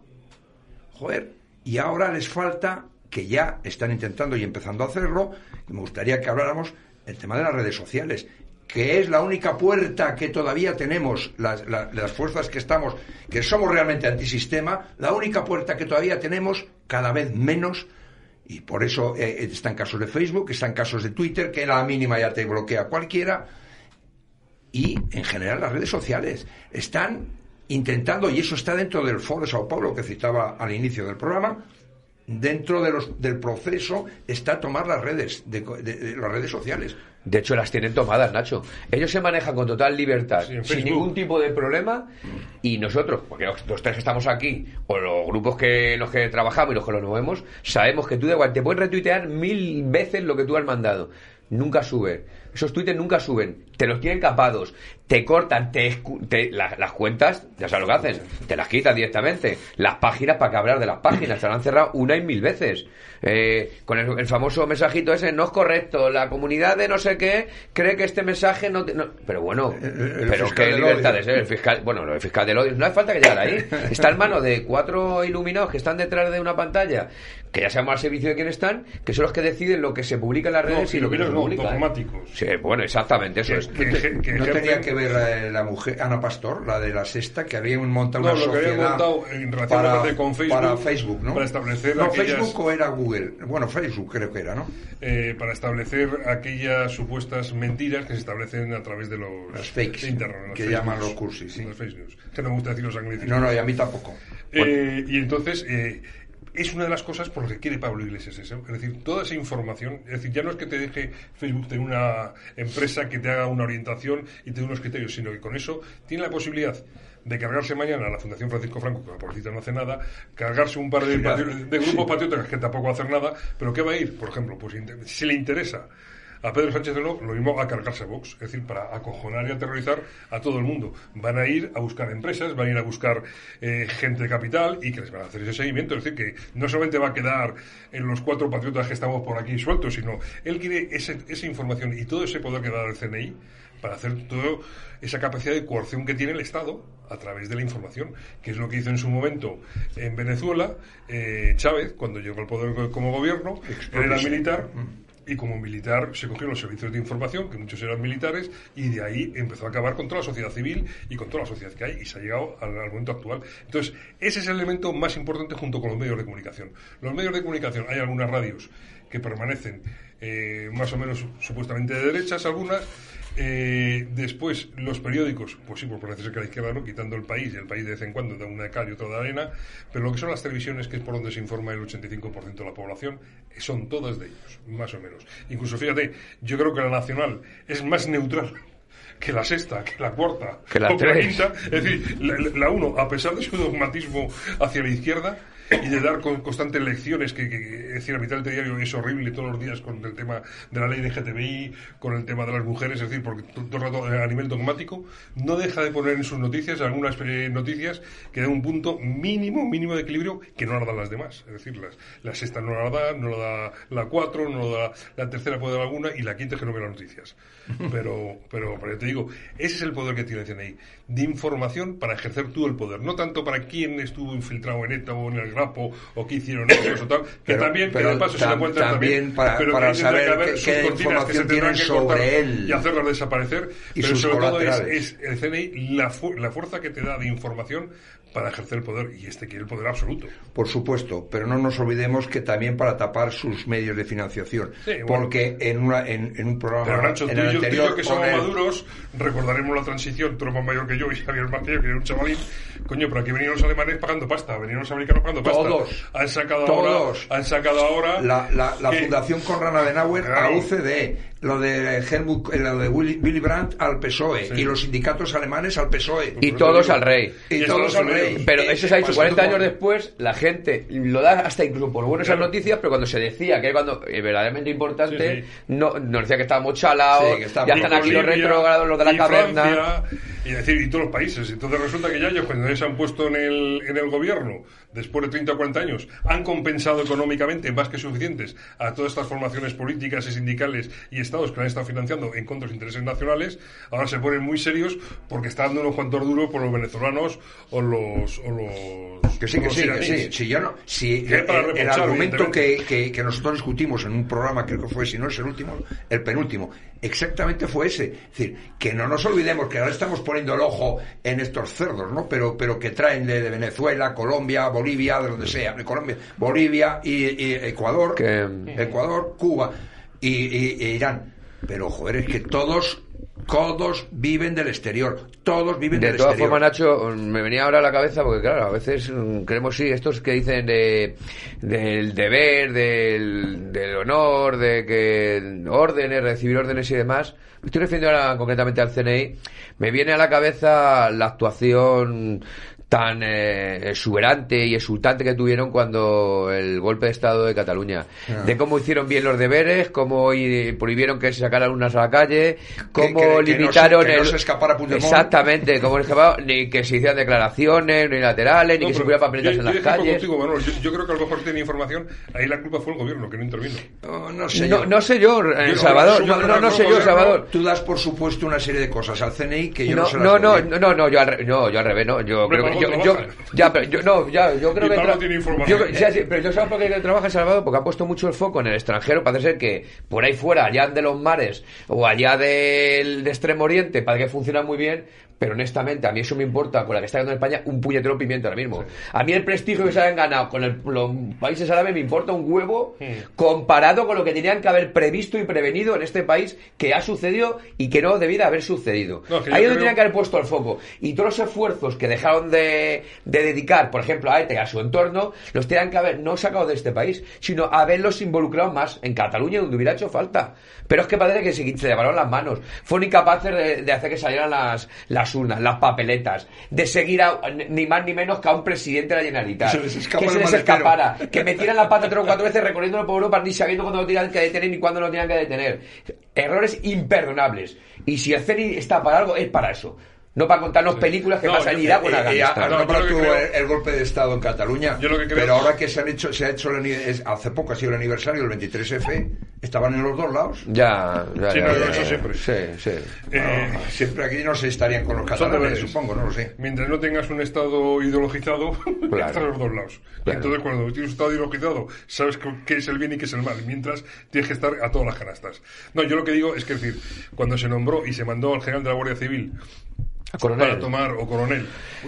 Joder, y ahora les falta, que ya están intentando y empezando a hacerlo, y me gustaría que habláramos el tema de las redes sociales, que es la única puerta que todavía tenemos, las, la- las fuerzas que estamos, que somos realmente antisistema, la única puerta que todavía tenemos, cada vez menos, y por eso eh, están casos de Facebook, están casos de Twitter, que a la mínima ya te bloquea cualquiera, y en general las redes sociales están intentando, y eso está dentro del Foro de Sao Paulo que citaba al inicio del programa, dentro de los, del proceso está tomar las redes, de, de- de las redes sociales. De hecho, las tienen tomadas, Nacho. Ellos se manejan con total libertad, Sí, sin ningún tipo de problema. Y nosotros, porque los, los tres que estamos aquí, o los grupos que los que trabajamos y los que los movemos, sabemos que tú de igual te pueden retuitear mil veces lo que tú has mandado. Nunca sube. Esos tweets nunca suben. Te los tienen capados. Te cortan, te, te- la- las cuentas, ya sabes lo que hacen. Te las quitan directamente. Las páginas, para que hablar de las páginas, te las han cerrado una y mil veces. Eh, con el, el famoso mensajito ese, no es correcto. La comunidad de no sé qué cree que este mensaje no... te- no- pero bueno, el pero qué del libertades, odio. ¿eh? El fiscal, bueno, el fiscal del odio. No hace falta que llegar ahí. Está en manos de cuatro iluminados que están detrás de una pantalla, que ya sabemos al servicio de quién están, que son los que deciden lo que se publica en las redes y lo que no se publica. dogmáticos. Sí, bueno, exactamente, eso es. ¿No tenía que ver la, la mujer, Ana Pastor, la de la sexta, que había montado No, una lo que había sociedad montado en relación para, con Facebook, para Facebook, ¿no? para establecer no, aquellas- Facebook o era Google. Bueno, Facebook creo que era, ¿no? eh, para establecer aquellas supuestas mentiras que se establecen a través de los Las fakes, las que llaman los cursis, sí. las fake news. que no me gusta decir los anglicismos. No, no, y a mí tampoco. Eh, y entonces eh, es una de las cosas por las que quiere Pablo Iglesias eso. Es decir, toda esa información, es decir, ya no es que te deje Facebook tener una empresa que te haga una orientación y te dé unos criterios, sino que con eso tiene la posibilidad de cargarse mañana a la Fundación Francisco Franco, que la pobrecita no hace nada, cargarse un par de, Sí, patri- de grupos sí. patrióticos que tampoco hacen nada, pero ¿qué va a ir? Por ejemplo, pues si le interesa a Pedro Sánchez lo, lo mismo a cargarse a Vox, es decir, para acojonar y aterrorizar a todo el mundo. Van a ir a buscar empresas, van a ir a buscar eh, gente de capital y que les van a hacer ese seguimiento. Es decir, que no solamente va a quedar en los cuatro patriotas que estamos por aquí sueltos, sino él quiere ese- esa información y todo ese poder que da el CNI para hacer toda esa capacidad de coerción que tiene el Estado a través de la información, que es lo que hizo en su momento en Venezuela eh, Chávez, cuando llegó al poder co- como gobierno, era militar. Y como militar se cogieron los servicios de información, que muchos eran militares, y de ahí empezó a acabar con toda la sociedad civil y con toda la sociedad que hay, y se ha llegado al, al momento actual. Entonces, ese es el elemento más importante junto con los medios de comunicación. Los medios de comunicación, hay algunas radios que permanecen eh, más o menos supuestamente de derechas, algunas, eh, después, los periódicos, pues sí, por parece ser que la izquierda no, quitando el país, y el país de vez en cuando da una de cal y otra de arena, pero lo que son las televisiones, que es por donde se informa el 85% de la población, son todas de ellos, más o menos. Incluso, fíjate, yo creo que la nacional es más neutral que la sexta, que la cuarta, Que la o que la tres. quinta. Es decir, la, la uno, a pesar de su dogmatismo hacia la izquierda, y de dar con- constantes lecciones que, que- que, es decir, a mitad del diario es horrible todos los días con el tema de la ley de GTBI, con el tema de las mujeres, es decir, porque to- todo el rato eh, a nivel dogmático, no deja de poner en sus noticias algunas eh, noticias que dan un punto mínimo, mínimo de equilibrio que no la dan las demás. Es decir, las, la sexta no la da, no la da la cuatro, no la da la tercera puede dar alguna y la quinta es que no ve las noticias. Pero, pero, pero yo te digo, ese es el poder que tiene el CNI, de información para ejercer tú el poder, no tanto para quién estuvo infiltrado en ETA o en el O qué hicieron ellos o tal, que Pero- también, que pero de paso se tam- lo cuentan también para- pero que para tendrá saber que haber qué- que se información tendrán tienen que sobre él. y hacerlas desaparecer, Y pero sus sobre todo es, es el CNI la, fu- la fuerza que te da de información para ejercer el poder y este quiere el poder absoluto. Por supuesto, pero no nos olvidemos que también para tapar sus medios de financiación. Sí, bueno. Porque en, una, en, en un programa. Pero Nacho, tú en y el yo, tú y yo que somos el- maduros, recordaremos la transición, tú eres más mayor que yo y Javier más mayor que era un chavalín. Coño, pero aquí venían los alemanes pagando pasta, venían los americanos pagando pasta. Todos. Han sacado Todos. ahora, han sacado ahora La, la, la Fundación Konrad Adenauer Claro. a UCD, lo de Helmut, eh, lo de Willy, Willy Brandt al PSOE Sí. y los sindicatos alemanes al PSOE. Y Por eso todos al rey. Y Y todos al rey. Pero eso se ha hecho pasando 40 años después, la gente lo da hasta incluso por bueno esas Claro. noticias, pero cuando se decía que es cuando es verdaderamente importante, Sí, sí. no nos decía que estábamos chalados, Sí, que ya están aquí los retrógrados, los de la y caverna. Francia, y, decir, y todos los países. Entonces resulta que ya ellos, cuando se han puesto en el, en el gobierno, después de 30 o 40 años, han compensado económicamente más que suficientes a todas estas formaciones políticas y sindicales y estados que la han estado financiando en contra de los intereses nacionales. Ahora se ponen muy serios porque están dando unos cuantos duros por los venezolanos o los. O los Que sí, que los sí, que sí. Si yo no, si hay el, argumento que, que, que nosotros discutimos en un programa, creo que fue, si no es el último, el penúltimo, exactamente fue ese. Es decir, que no nos olvidemos que ahora estamos poniendo el ojo en estos cerdos, ¿no? Pero, pero que traen de, de Venezuela, Colombia, Bolivia, de donde sea, de Colombia, Bolivia y, y Ecuador, Que- Ecuador, Cuba y, y- e Irán. Pero, joder, es que todos, todos viven del exterior, todos viven De del todas exterior. formas, Nacho, me venía ahora a la cabeza porque, claro, a veces mm, creemos, sí, estos que dicen de, del deber, del, del honor, de que órdenes, recibir órdenes y demás. Me estoy refiriendo ahora concretamente al CNI. Me viene a la cabeza la actuación tan eh, exuberante y exultante que tuvieron cuando el golpe de Estado de Cataluña. Ah. De cómo hicieron bien los deberes, cómo prohibieron que se sacaran unas a la calle, cómo que- que no limitaron que no el... se escapara Puigdemont. Exactamente, como escapado, ni que se hicieran declaraciones unilaterales, ni No, que se hubiera papeletas yo- en yo las calles. contigo, Manuel. Yo, yo creo que a lo mejor tiene información. Ahí la culpa fue el gobierno, que no intervino. No, no sé No, yo. no sé yo, eh, Yo- Salvador, no, no, no sé yo, Salvador. Tú das por supuesto una serie de cosas al CNI que yo no, No, las no, no, no, no, yo al, re- no, yo al revés, no, yo Hombre, creo que, yo, yo- ya, pero yo, no, ya, yo creo Y que, Pablo tiene información. yo- sí, pero yo sabes por qué trabaja en Salvador, porque ha puesto mucho el foco en el extranjero, parece ser que por ahí fuera, allá de los mares, o allá del de Extremo Oriente, para que funciona muy bien, pero honestamente, a mí eso me importa, con la que está ganando España, un puñetero pimiento ahora mismo. A mí el prestigio que se han ganado con el- los países árabes me importa un huevo comparado con lo que tenían que haber previsto y prevenido en este país que ha sucedido y que no debiera haber sucedido. No, Ahí es donde creo- tenían que haber puesto el foco. Y todos los esfuerzos que dejaron de de, de dedicar, por ejemplo, a ETA y a su entorno, los tenían que haber no sacado de este país, sino haberlos involucrado más en Cataluña, donde hubiera hecho falta. Pero es que parece que se, se llevaron las manos. Fueron incapaces de, de hacer que salieran las, las urnas, las papeletas, de seguir a, ni más ni menos que a un presidente de la Generalitat. Se les escapa que se les escapara, que metieran la pata tres o cuatro veces recorriéndolo por Europa ni sabiendo cuándo lo tenían que detener ni cuándo lo tenían que detener. Errores imperdonables. Y si el CENI está para algo, es para eso. No para contarnos películas que No, pasan en Irak o en Eh, eh, Afganistán. No, lo que tú creo- el, el golpe de Estado en Cataluña, Yo lo que creo- pero ahora que se han hecho, se ha hecho el ani- es- hace poco ha sido el aniversario del 23F, estaban en los dos lados. Ya, ya, Sí, ya, no, ya, eso ya. siempre. Sí, sí. Eh, Ah, siempre aquí no se estarían con los catalanes, supongo, no lo sé. Mientras no tengas un estado ideologizado, Claro. estás a los dos lados. Claro. entonces, cuando tienes un estado ideologizado, sabes qué es el bien y qué es el mal. Mientras tienes que estar a todas las canastas. No, yo lo que digo es que, es decir, cuando se nombró y se mandó al general de la Guardia Civil coronel. para tomar, o coronel,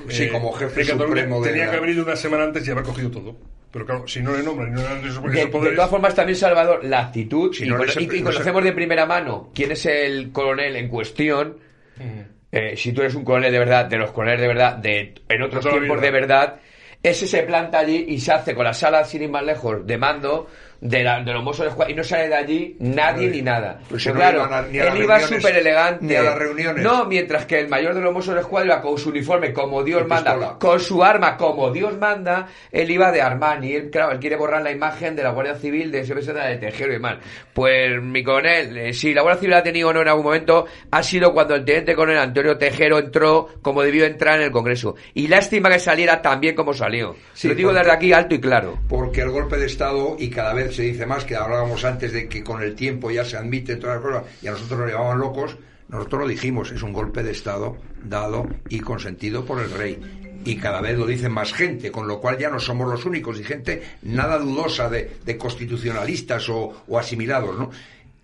Sí, como jefe Cataluña, supremo de tenía la- que haber ido una semana antes y haber cogido todo. Pero claro, si no le nombran y no le dan esos, De, esos de poderes. todas formas, también, Salvador, la actitud, Si y, no les- y- y no se- conocemos de primera mano quién es el coronel en cuestión. eh, si tú eres un coronel de verdad, de los coroneles de verdad, de en otros De tiempos vida. de verdad, ese se planta allí y se hace con la sala sin ir más lejos de mando de, la, de los Mossos y no sale de allí nadie ni nada. Pues si Pero no claro, a- ni a las él iba súper elegante. ni a las reuniones. No, mientras que el mayor de los Mossos de Escuadra iba con su uniforme como Dios manda, pistola. con su arma como Dios manda, él iba de Armani. Él, claro, él quiere borrar la imagen de la Guardia Civil de CBS de Tejero y demás. Pues mi coronel, eh, si la Guardia Civil ha tenido o no en algún momento, ha sido cuando el teniente coronel Antonio Tejero entró como debió entrar en el Congreso. Y lástima que saliera tan bien como salió. Sí, Lo digo porque- desde aquí alto y claro. Porque el golpe de Estado, y cada vez se dice más, que hablábamos antes de que con el tiempo ya se admiten todas las cosas, y a nosotros nos llamaban locos, nosotros lo dijimos, es un golpe de Estado dado y consentido por el rey. Y cada vez lo dicen más gente, con lo cual ya no somos los únicos, y gente nada dudosa de, de constitucionalistas o, o asimilados, ¿no?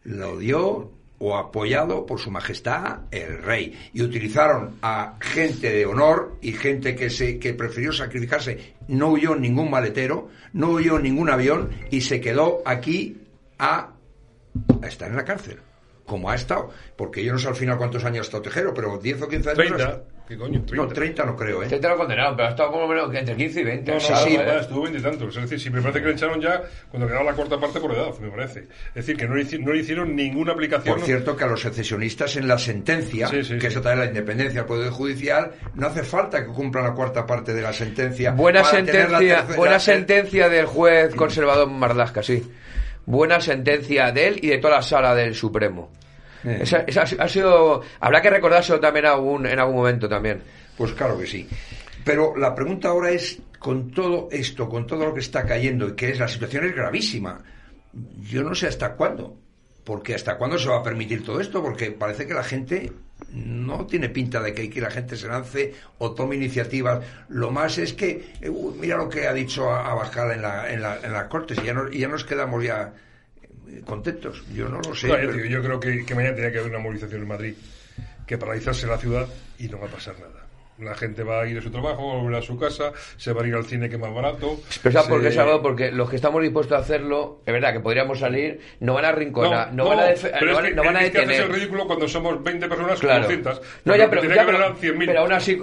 Lo dio o apoyado por su majestad el rey. Y utilizaron a gente de honor y gente que se que prefirió sacrificarse. No huyó ningún maletero no huyó ningún avión y se quedó aquí a, a estar en la cárcel como ha estado. Porque yo no sé al final cuántos años ha estado Tejero pero 10 o 15 años 30. ¿Qué coño? 30. no 30 no creo ¿eh? 30 lo condenaron, pero ha estado como menos que entre 15 y 20. No, no, Sí, no, sí, no, estuvo veintitantos. Es decir, si me parece que le echaron ya cuando quedaba la cuarta parte por edad, me parece. Es decir, que no, le no le hicieron ninguna aplicación. Por cierto, que a los secesionistas en la sentencia, Sí, sí, que sí. eso trae la independencia del Poder Judicial, no hace falta que cumplan la cuarta parte de la sentencia. Buena sentencia, tercera- buena sentencia del juez conservador Marlasca, sí. Buena sentencia de él y de toda la sala del Supremo. Eh. Esa, esa ha sido, habrá que recordárselo también algún, en algún momento también. Pues claro que sí. Pero la pregunta ahora es, con todo esto, con todo lo que está cayendo, y que es la situación es gravísima, yo no sé hasta cuándo. Porque hasta cuándo se va a permitir todo esto, porque parece que la gente no tiene pinta de que, que la gente se lance o tome iniciativas. Lo más es que, eh, uy, mira lo que ha dicho Abascal en la, en la, en las Cortes, y ya, no- ya nos quedamos ya contentos. Yo no lo sé. Pero- yo creo que, que mañana tenía que haber una movilización en Madrid que paralizarse la ciudad y no va a pasar nada. La gente va a ir a su trabajo, va a volver a su casa, se va a ir al cine que es más barato. Pero ¿sabes por qué, se- Salvador? Porque los que estamos dispuestos a hacerlo, es verdad que podríamos salir, no van a rinconar, no, van a, defe- pero no es van, que, no van a es que detener. el ridículo cuando somos 20 personas Claro. con 200. No, ya, pero, ya, pero, haber 100.000. pero aún así,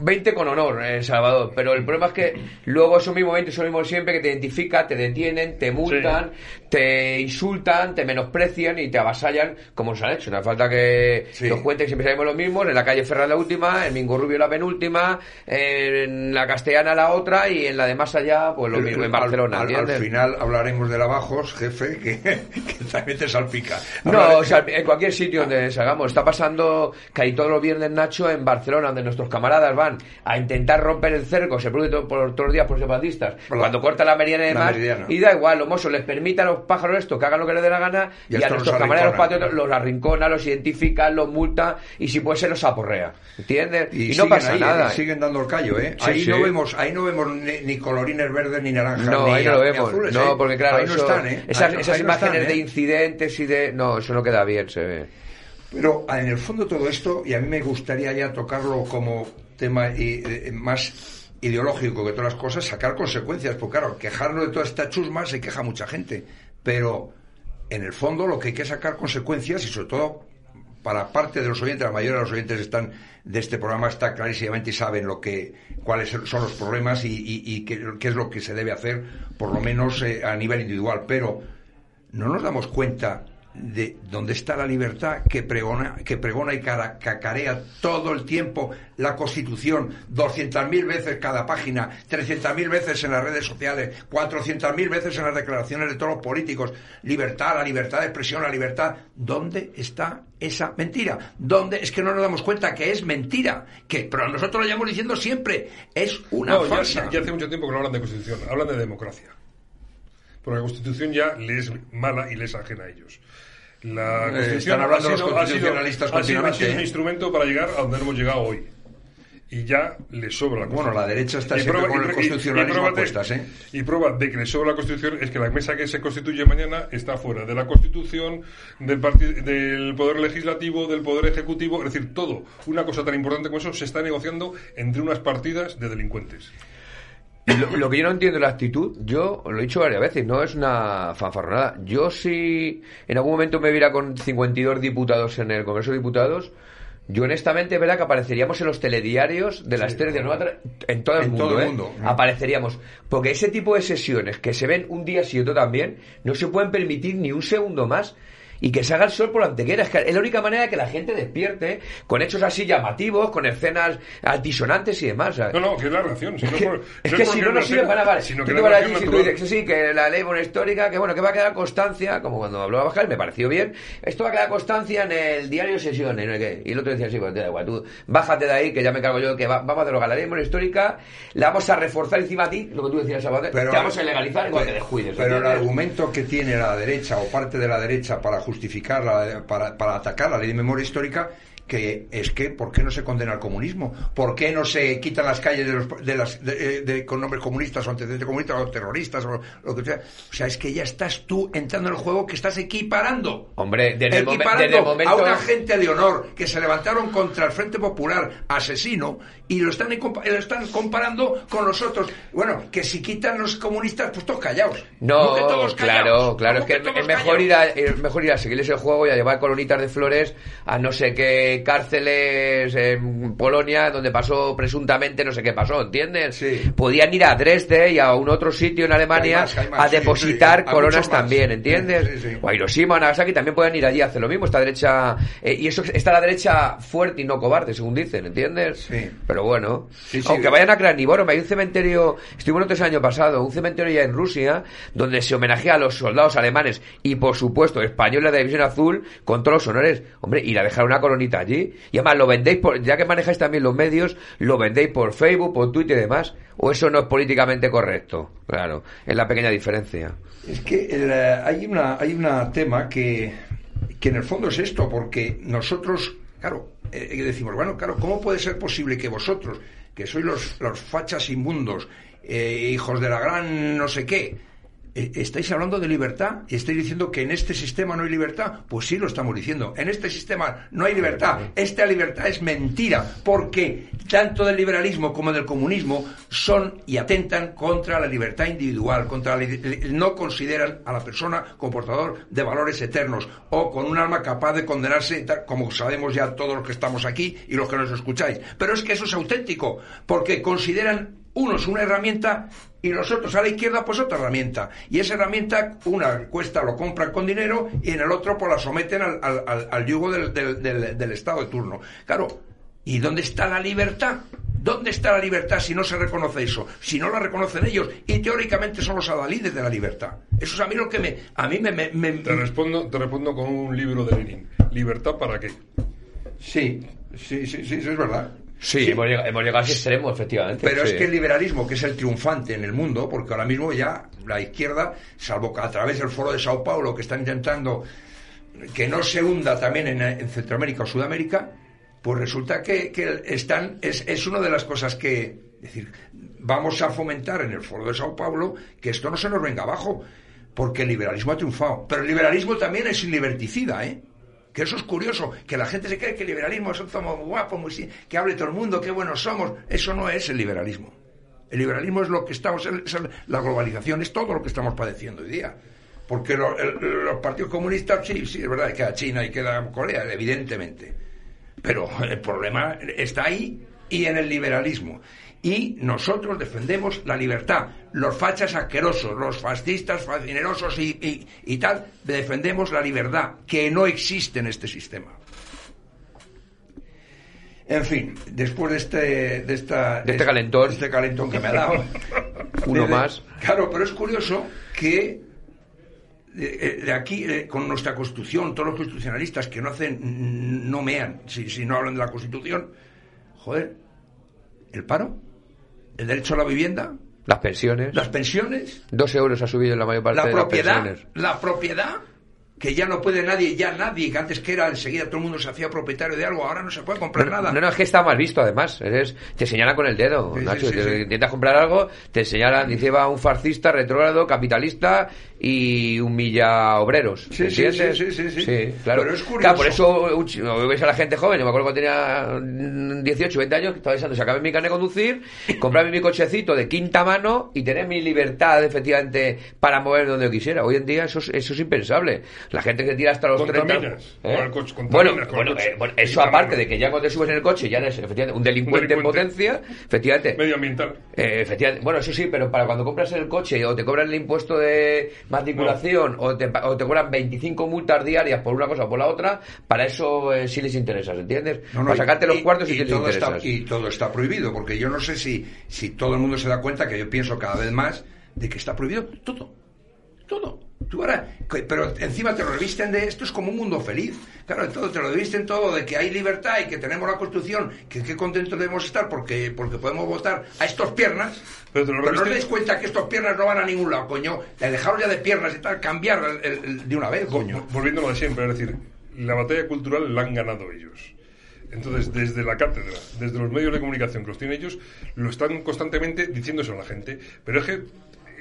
20 con honor, eh, Salvador. Pero el problema es que luego esos mismos 20 son los mismos siempre que te identifican, te detienen, te multan, te insultan, te menosprecian y te avasallan como nos han hecho. No hace falta que Sí. los cuenten, siempre sabemos los mismos. En la calle Ferraz la última, en Mingo Rubio la penúltima, en la Castellana la otra y en la de más allá, pues lo El- mismo, en Barcelona. Al, final hablaremos de lavajos, jefe, que, que también te salpica. No, o sea, en cualquier sitio donde salgamos. Está pasando que ahí todos los viernes, Nacho, en Barcelona, donde nuestros camaradas van a intentar romper el cerco, se produce todo- por todos los días por separatistas, Por la- cuando corta la meridiana y demás, meridiana. y da igual, los mozos les permite a los pájaros esto, que hagan lo que les dé la gana, Y a y, a nuestros los camaradas, los patriotas, los arrincona, los identifica, los multa, y si puede ser, los aporrea. ¿Entiendes? Y, no siguen pasa ahí, nada. eh, siguen dando el callo, ¿eh? Sí, ahí sí. no vemos, ahí no vemos ni, ni colorines verdes ni naranjas. No, ni, ahí no lo vemos. azules, no, ¿eh? porque claro, ahí no eso- están, ¿eh? esas, Ahí no- esas ahí no imágenes están, de ¿eh? incidentes y de... No, eso no queda bien, se ve. Pero en el fondo todo esto, y a mí me gustaría ya tocarlo como tema eh, más ideológico que todas las cosas, sacar consecuencias, porque claro, quejarnos de toda esta chusma se queja mucha gente, pero en el fondo lo que hay que sacar consecuencias y sobre todo para parte de los oyentes, la mayoría de los oyentes están de este programa está clarísimamente y saben lo que, cuáles son los problemas y, qué, es lo que se debe hacer, por lo menos eh, a nivel individual. Pero no nos damos cuenta de dónde está la libertad que pregona, que pregona y cacarea todo el tiempo la Constitución, 200.000 veces cada página, 300.000 veces en las redes sociales, 400.000 veces en las declaraciones de todos los políticos. Libertad, la libertad de expresión, la libertad. ¿Dónde está esa mentira? ¿Dónde? Es que no nos damos cuenta que es mentira. Que, pero nosotros lo llevamos diciendo siempre. Es una falsa. Ya, hace mucho tiempo que no hablan de Constitución, hablan de democracia. Porque la Constitución ya les es mala y les ajena a ellos. La eh, Constitución ha sido, ha sido, ha sido un ¿eh? instrumento para llegar a donde hemos llegado hoy y ya le sobra la Bueno, la derecha está siempre con el constitucionalismo y, ¿eh? Y prueba de que le sobra la Constitución es que la mesa que se constituye mañana está fuera de la Constitución, del, del Poder Legislativo, del Poder Ejecutivo, es decir, todo. Una cosa tan importante como eso se está negociando entre unas partidas de delincuentes. Lo, que yo no entiendo es la actitud, yo lo he dicho varias veces, no es una fanfarronada. Yo si en algún momento me viera con 52 diputados en el Congreso de Diputados, yo honestamente verá que apareceríamos en los telediarios de las tres de Nueva en todo el mundo, ¿eh? apareceríamos porque ese tipo de sesiones que se ven un día sí y otro también no se pueden permitir ni un segundo más y que se haga el sol por la antequera. Es, que es la única manera de que la gente despierte con hechos así llamativos, con escenas altisonantes y demás. No, no, que es la relación. es que, si no, no sirve para nada. Sino que la allí, si tú dices, sí, que la ley histórica, que bueno, que va a quedar constancia, como cuando habló a bajar, me pareció bien, esto va a quedar constancia en el diario Sesiones, Y el otro decía, sí, pues te da igual, tú bájate de ahí, que ya me cargo yo, que vamos a derogar la ley histórica, la vamos a reforzar encima a ti, lo que tú decías, pero, te vamos a legalizar igual que descuides. Pero el argumento que tiene la derecha o parte de la derecha para justificar, para, para atacar la ley de memoria histórica que es que ¿por qué no se condena el comunismo? ¿Por qué no se quitan las calles de, los, de las eh, de, con nombres comunistas o antecedentes comunistas o terroristas o lo que sea? O sea, es que ya estás tú entrando en el juego que estás equiparando. Hombre, desde, equiparando el, momento... a una gente de honor que se levantaron contra el Frente Popular asesino y lo están, lo están comparando con los otros. Bueno, que si quitan los comunistas, pues todos callados. No, claro, claro, es que, es mejor ir, a, es mejor ir a seguirles el juego y a llevar colonitas de flores a no sé qué cárceles en Polonia donde pasó presuntamente no sé qué pasó, ¿entiendes? Podían ir a Dresde y a un otro sitio en Alemania a depositar coronas también, ¿entiendes? O a Hiroshima, Nagasaki también pueden ir allí a hacer lo mismo, esta derecha eh, y eso está la derecha fuerte y no cobarde, según dicen, ¿entiendes? Pero bueno, aunque vayan a Kranivorum, hay un cementerio, estuvimos el año pasado, un cementerio ya en Rusia donde se homenajea a los soldados alemanes y por supuesto españoles de la División Azul con todos los honores, hombre, ir a dejar una coronita allí. Y además lo vendéis por, ya que manejáis también los medios, lo vendéis por Facebook, por Twitter y demás. ¿O eso no es políticamente correcto? Claro, es la pequeña diferencia. Es que eh, hay una hay una tema que, que en el fondo es esto, porque nosotros, claro, eh, decimos, bueno, claro, ¿cómo puede ser posible que vosotros, que sois los, los fachas inmundos, eh, hijos de la gran no sé qué, eh, ¿Estáis hablando de libertad? ¿Y estáis diciendo que en este sistema no hay libertad? Pues sí lo estamos diciendo. En este sistema no hay libertad. Esta libertad es mentira, porque tanto del liberalismo como del comunismo son y atentan contra la libertad individual, contra no consideran a la persona como portador de valores eternos o con un alma capaz de condenarse, como sabemos ya todos los que estamos aquí y los que nos escucháis. Pero es que eso es auténtico, porque consideran unos una herramienta y los otros a la izquierda pues otra herramienta. Y esa herramienta, una cuesta, lo compran con dinero y en el otro pues la someten al, al, yugo del, del, Estado de turno. Claro, ¿y dónde está la libertad? ¿Dónde está la libertad si no se reconoce eso? Si no la reconocen ellos y teóricamente son los adalides de la libertad. Eso es a mí lo que me... A mí me, Te, respondo, te respondo con un libro de Lenin. ¿Libertad para qué? Sí, sí, sí, sí, eso es verdad. Sí, Hemos, llegado, a ese extremo, efectivamente. Pero es que el liberalismo, que es el triunfante en el mundo, porque ahora mismo ya la izquierda, salvo que a través del foro de Sao Paulo, que están intentando que no se hunda también en, Centroamérica o Sudamérica, pues resulta que, están, es, es una de las cosas que, es decir, vamos a fomentar en el foro de Sao Paulo que esto no se nos venga abajo, porque el liberalismo ha triunfado. Pero el liberalismo también es liberticida, ¿eh? Que eso es curioso, que la gente se cree que el liberalismo somos muy guapos, muy, que hable todo el mundo, qué buenos somos. Eso no es el liberalismo. El liberalismo es lo que estamos, es la globalización, es todo lo que estamos padeciendo hoy día. Porque los partidos comunistas, sí, sí, es verdad, queda China y queda Corea, evidentemente. Pero el problema está ahí y en el liberalismo. Y nosotros defendemos la libertad. Los fachas asquerosos, los fascistas fascinerosos y, y- y tal, defendemos la libertad, que no existe en este sistema. En fin, después de este, de esta, De este calentón. de este calentón que me ha dado. Uno de- más. Claro, pero es curioso que de, de aquí, eh, con nuestra Constitución, todos los constitucionalistas que no hacen, no mean, si, si no hablan de la Constitución, joder, el paro, el derecho a la vivienda, Las pensiones. las pensiones, Dos euros ha subido en la mayor parte la de las propiedad, pensiones. la propiedad, que ya no puede nadie, ya nadie, que antes que era enseguida todo el mundo se hacía propietario de algo, ahora no se puede comprar nada. No, no, es que está mal visto, además. Eres, te señalan con el dedo, Sí, Nacho. sí, Te-. Intentas comprar algo, te señalan, dice va un fascista, retrógrado, capitalista y humilla obreros. Sí, sí, sí, sí, sí, sí. claro. Pero es curioso. Claro, por eso ves a la gente joven. Yo me acuerdo cuando tenía mm, 18, 20 años, que estaba pensando, sacarme mi carnet de conducir, comprarme mi cochecito de quinta mano y tener mi libertad, efectivamente, para mover donde yo quisiera. Hoy en día eso es, eso es impensable. La gente que tira hasta los 30... Contaminas ¿eh? con el coche, bueno, el bueno, coche. eh, bueno, eso aparte de que ya cuando te subes en el coche ya eres efectivamente un delincuente, en delincuente. potencia, efectivamente. Medioambiental. Eh, efectivamente, bueno, eso sí, pero para cuando compras el coche o te cobran el impuesto de matriculación o, te, o te cobran 25 multas diarias por una cosa o por la otra, para eso eh, sí les interesas, ¿entiendes? No, no, para y- sacarte los cuartos y, y sí les todo está, y todo está prohibido, porque yo no sé si, si todo el mundo se da cuenta que yo pienso cada vez más de que está prohibido todo. Todo. Tú ahora, pero encima te lo revisten de esto es como un mundo feliz. Claro, todo te lo revisten todo de que hay libertad y que tenemos la Constitución, que qué contentos debemos estar porque, porque podemos votar a estos piernas. Pero te lo no os dais cuenta que estos piernas no van a ningún lado, coño. De dejaros ya de piernas y tal, cambiar el- de una vez, coño. Volviendo a lo de siempre, es decir, la batalla cultural la han ganado ellos. Entonces, desde la cátedra, desde los medios de comunicación que los tienen ellos, lo están constantemente diciéndose a la gente. Pero es que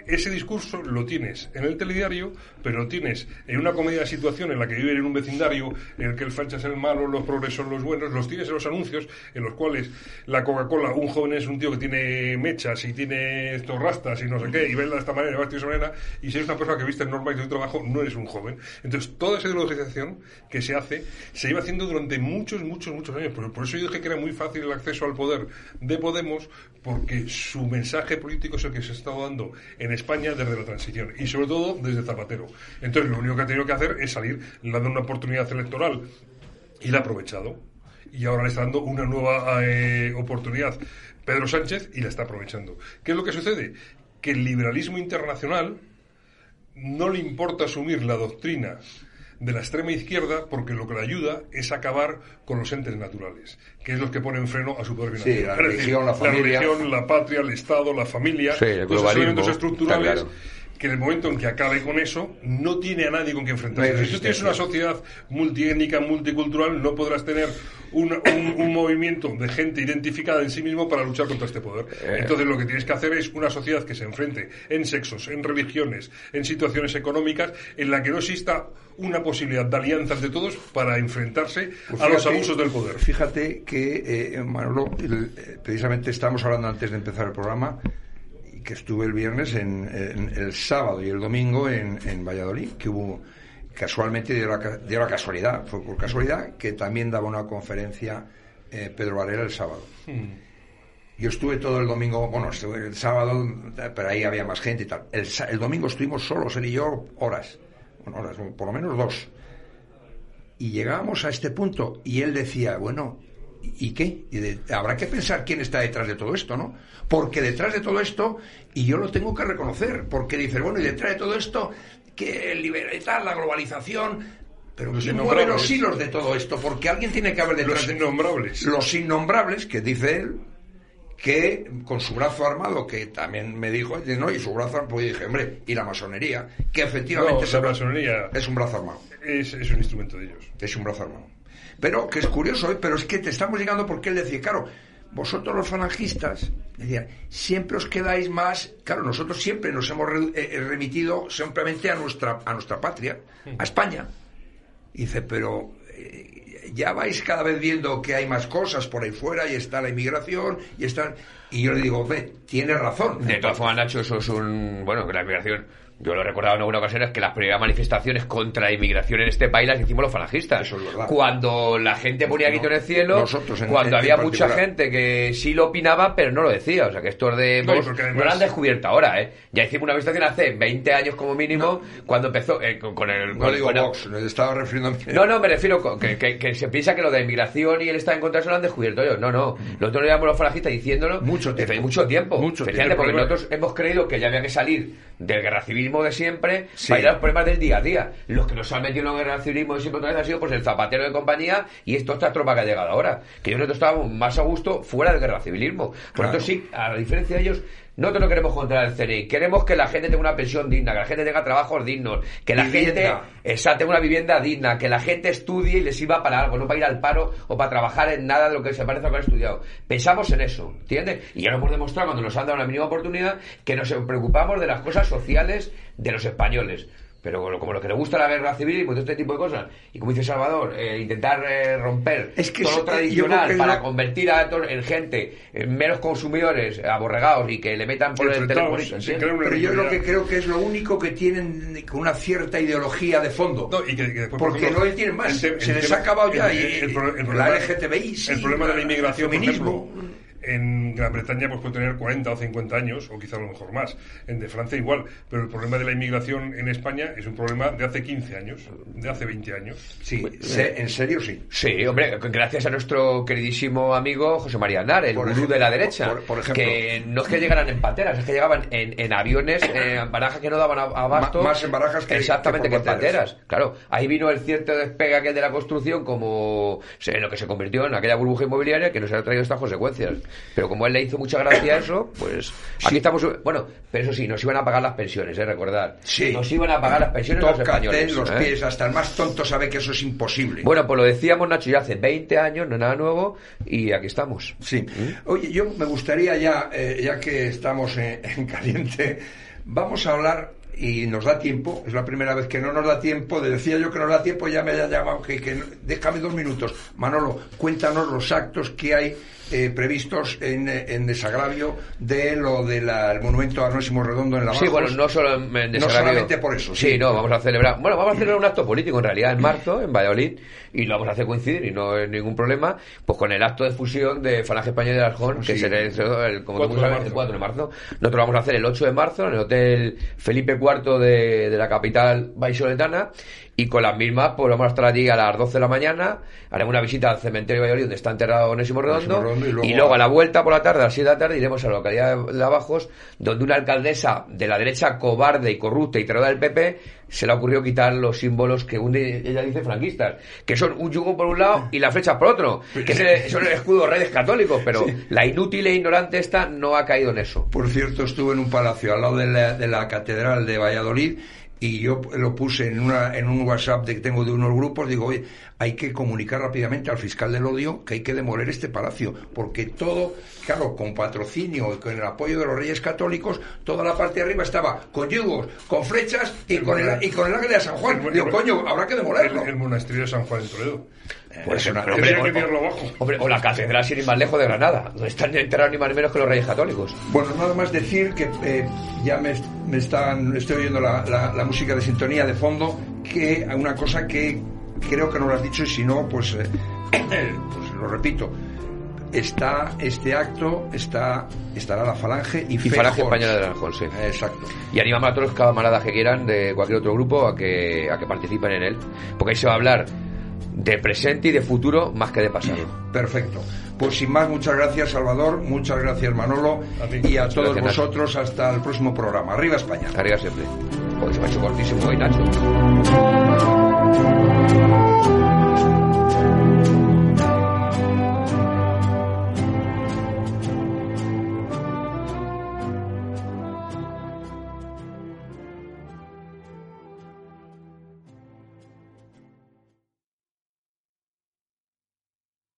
ese discurso lo tienes en el telediario, pero lo tienes en una comedia de situación en la que viven en un vecindario, en el que el facha es el malo, los progresos son los buenos, los tienes en los anuncios, en los cuales la Coca-Cola, un joven es un tío que tiene mechas y tiene estos rastas y no sé qué, y baila de esta manera, y va vestido de esa manera, y si eres una persona que viste normal y de tu trabajo, no eres un joven. Entonces, toda esa ideologización que se hace, se iba haciendo durante muchos, muchos, muchos años. Por, por eso yo dije que era muy fácil el acceso al poder de Podemos, porque su mensaje político es el que se estado dando en España desde la transición, y sobre todo desde Zapatero. Entonces, lo único que ha tenido que hacer es salir, le ha dado una oportunidad electoral, y la ha aprovechado. Y ahora le está dando una nueva eh, oportunidad Pedro Sánchez y la está aprovechando. ¿Qué es lo que sucede? Que el liberalismo internacional no le importa asumir la doctrina de la extrema izquierda porque lo que le ayuda es acabar con los entes naturales, que es los que ponen freno a su poder Sí, la religión, la familia. religión, la patria, el Estado, la familia, Sí, globalismo, elementos estructurales claro. Que en el momento en que acabe con eso, no tiene a nadie con quien enfrentarse. No si tú tienes una sociedad multiétnica, multicultural, no podrás tener un, un- un movimiento de gente identificada en sí mismo para luchar contra este poder. Eh. Entonces lo que tienes que hacer es una sociedad que se enfrente en sexos, en religiones, en situaciones económicas, en la que no exista una posibilidad de alianza entre todos para enfrentarse Pues a los abusos del poder. Fíjate que, eh, Manolo, el- eh, precisamente estábamos hablando antes de empezar el programa, que estuve el viernes, en, en- el sábado y el domingo en, en Valladolid, que hubo, casualmente dio la, dio la casualidad, fue por casualidad, que también daba una conferencia eh, Pedro Varela el sábado. Yo estuve todo el domingo, bueno, estuve el sábado, pero ahí había más gente y tal. El, el domingo estuvimos solos, él y yo, horas. Bueno, horas, por lo menos dos. Y llegábamos a este punto y él decía, bueno, ¿y qué? Y de- habrá que pensar quién está detrás de todo esto, ¿no? Porque detrás de todo esto, y yo lo tengo que reconocer, porque dice, bueno, y detrás de todo esto, que el libertad, la globalización, pero Los ¿quién mueve los hilos de todo esto? Porque alguien tiene que haber detrás Los de innombrables. los innombrables, que dice él, que con su brazo armado, que también me dijo, no, y su brazo armado, pues dije, hombre, y la masonería, que efectivamente No, la masonería- es un brazo armado, Es, es un instrumento de ellos. es un brazo armado. Pero que es curioso, ¿eh? pero es que te estamos llegando porque él decía, claro, vosotros los falangistas, decían, siempre os quedáis más, claro, nosotros siempre nos hemos re- eh, remitido simplemente a nuestra, a nuestra patria, a España. Y dice, pero eh, ya vais cada vez viendo que hay más cosas por ahí fuera y está la inmigración y están... Y yo le digo, ve, tienes razón. De todas formas, Nacho, eso es un. Bueno, la inmigración Yo lo he recordado en alguna ocasión es que las primeras manifestaciones contra la inmigración en este país las hicimos los falangistas. Eso es verdad. Cuando la gente ponía grito en el cielo, nosotros en- cuando había en mucha particular. gente que sí lo opinaba, pero no lo decía. O sea, que estos de No, no lo han descubierto ahora, ¿eh? Ya hicimos una manifestación hace 20 años como mínimo, cuando empezó eh, con, con el... No con- digo con el- Vox, me estaba refiriendo a mí. no, no, me refiero que, que- que se piensa que lo de inmigración y el Estado en contra eso lo han descubierto ellos. No, no. Nosotros lo llevamos los falangistas diciéndolo Mucho tiempo. mucho tiempo. Mucho Especialmente tiempo. porque nosotros hemos creído que ya había que salir del guerra de siempre Sí. para ir a los problemas del día a día. Los que nos han metido en el guerra civilismo de siempre otra vez ha sido pues el zapatero de compañía y esto esta tropa que ha llegado ahora. Que nosotros estábamos más a gusto fuera del guerra civilismo. Por Claro. tanto, sí, a diferencia de ellos, nosotros no queremos contra el CNI. Queremos que la gente tenga una pensión digna, que la gente tenga trabajos dignos, que la Vivienda. gente tenga una vivienda digna, que la gente estudie y les sirva para algo, no para ir al paro o para trabajar en nada de lo que se parece a lo que han estudiado. Pensamos en eso, ¿entiendes? Y ya lo hemos demostrado cuando nos han dado la mínima oportunidad que nos preocupamos de las cosas sociales de los españoles. Pero como- como lo que le gusta la guerra civil y todo este tipo de cosas, y como dice Salvador, eh, intentar eh, romper Es que todo es- lo eh, tradicional que para convertir a to- en gente eh, menos consumidores, aborregados y que le metan por el teléfono. Pero yo lo que creo que es lo único que tienen con una cierta ideología de fondo. No, y que- que después, por Porque ejemplo, no tienen más. Se el les tema- ha acabado ya. el- y, el- la problema- LGTBI, sí, el problema de la inmigración, por ejemplo, en Gran Bretaña pues puede tener 40 o 50 años, o quizá a lo mejor más. En de Francia igual. Pero el problema de la inmigración en España es un problema de hace 15 años, de hace 20 años. Sí, se- en serio sí. Sí, hombre, gracias a nuestro queridísimo amigo José María Aznar, el Por gurú ejemplo, de la derecha, por- por ejemplo. que no es que llegaran en pateras, es que llegaban en, en aviones, en barajas que no daban abasto. Más en barajas que- Exactamente, que que, en pateras. Claro, ahí vino el cierto despegue aquel de la construcción como se- en lo que se convirtió en aquella burbuja inmobiliaria que nos ha traído estas consecuencias. Pero como él le hizo mucha gracia eso, pues aquí estamos... Bueno, pero eso sí, nos iban a pagar las pensiones, ¿eh? Recordar. Sí. Nos iban a pagar las pensiones los Tócate españoles. los ¿eh? pies, hasta el más tonto sabe que eso es imposible. Bueno, pues lo decíamos, Nacho, ya hace 20 años, no nada nuevo, y aquí estamos. Sí. Oye, yo me gustaría ya, eh, ya que estamos en, en caliente, vamos a hablar y nos da tiempo, es la primera vez que no nos da tiempo, de- decía yo que nos da tiempo, ya me haya llamado, que, que déjame dos minutos. Manolo, cuéntanos los actos que hay eh, previstos en, en desagravio de lo del monumento a Arnésimo Redondo en la Sí, bueno, no solo en, en No desagravio. solamente por eso, Sí, sí. no, vamos a celebrar. Bueno, vamos a celebrar un acto político en realidad en marzo, en Valladolid, y lo vamos a hacer coincidir, y no hay ningún problema, pues con el acto de fusión de Falange Española de Arjón, que Sí. será el, el- como 4 tú de sabes, marzo. el 4 de marzo. Nosotros lo vamos a hacer el 8 de marzo en el Hotel Felipe IV de, de la capital vallisoletana, y con las mismas, pues vamos a estar allí a las 12 de la mañana, haremos una visita al cementerio de Valladolid donde está enterrado Onésimo Redondo, Onésimo Redondo, y luego y luego a- la vuelta por la tarde, a las 7 de la tarde, iremos a la localidad de Lavajos, donde una alcaldesa de la derecha cobarde y corrupta y traidora del PP se le ha ocurrido quitar los símbolos que une, ella dice franquistas, que son un yugo por un lado y las flechas por otro, que es son el escudo de reyes católicos, pero la inútil e ignorante esta no ha caído en eso. Por cierto, estuve en un palacio al lado de la, de la Catedral de Valladolid y yo lo puse en, una, en un WhatsApp de que tengo de unos grupos, digo, oye, hay que comunicar rápidamente al fiscal del odio que hay que demoler este palacio, porque todo, claro, con patrocinio y con el apoyo de los reyes católicos, toda la parte de arriba estaba con yugos, con flechas y con el, y con el águila de San Juan. Digo, coño, habrá que demolerlo. El, el monasterio de San Juan en Toledo. Pues, una- hombre, Tendría que o- abajo. hombre, o la catedral sin ir más lejos de Granada, donde están enterrados ni más ni menos que los reyes católicos. Bueno, nada más decir que eh, ya me, me están, estoy oyendo la, la- la música de sintonía de fondo, que una cosa que creo que no lo has dicho y si no, pues, eh, pues lo repito. Está este acto, está estará la Falange y, Y Falange. Española de Arjón, sí. Exacto. Y animamos a todos los camaradas que quieran de cualquier otro grupo a que, a que participen en él. Porque ahí se va a hablar de presente y de futuro más que de pasado. Perfecto. Pues sin más, muchas gracias Salvador, muchas gracias Manolo A y a todos gracias, Nacho. vosotros hasta el próximo programa. Arriba España. Arriba siempre. Porque se me ha hecho cortísimo hoy, Nacho.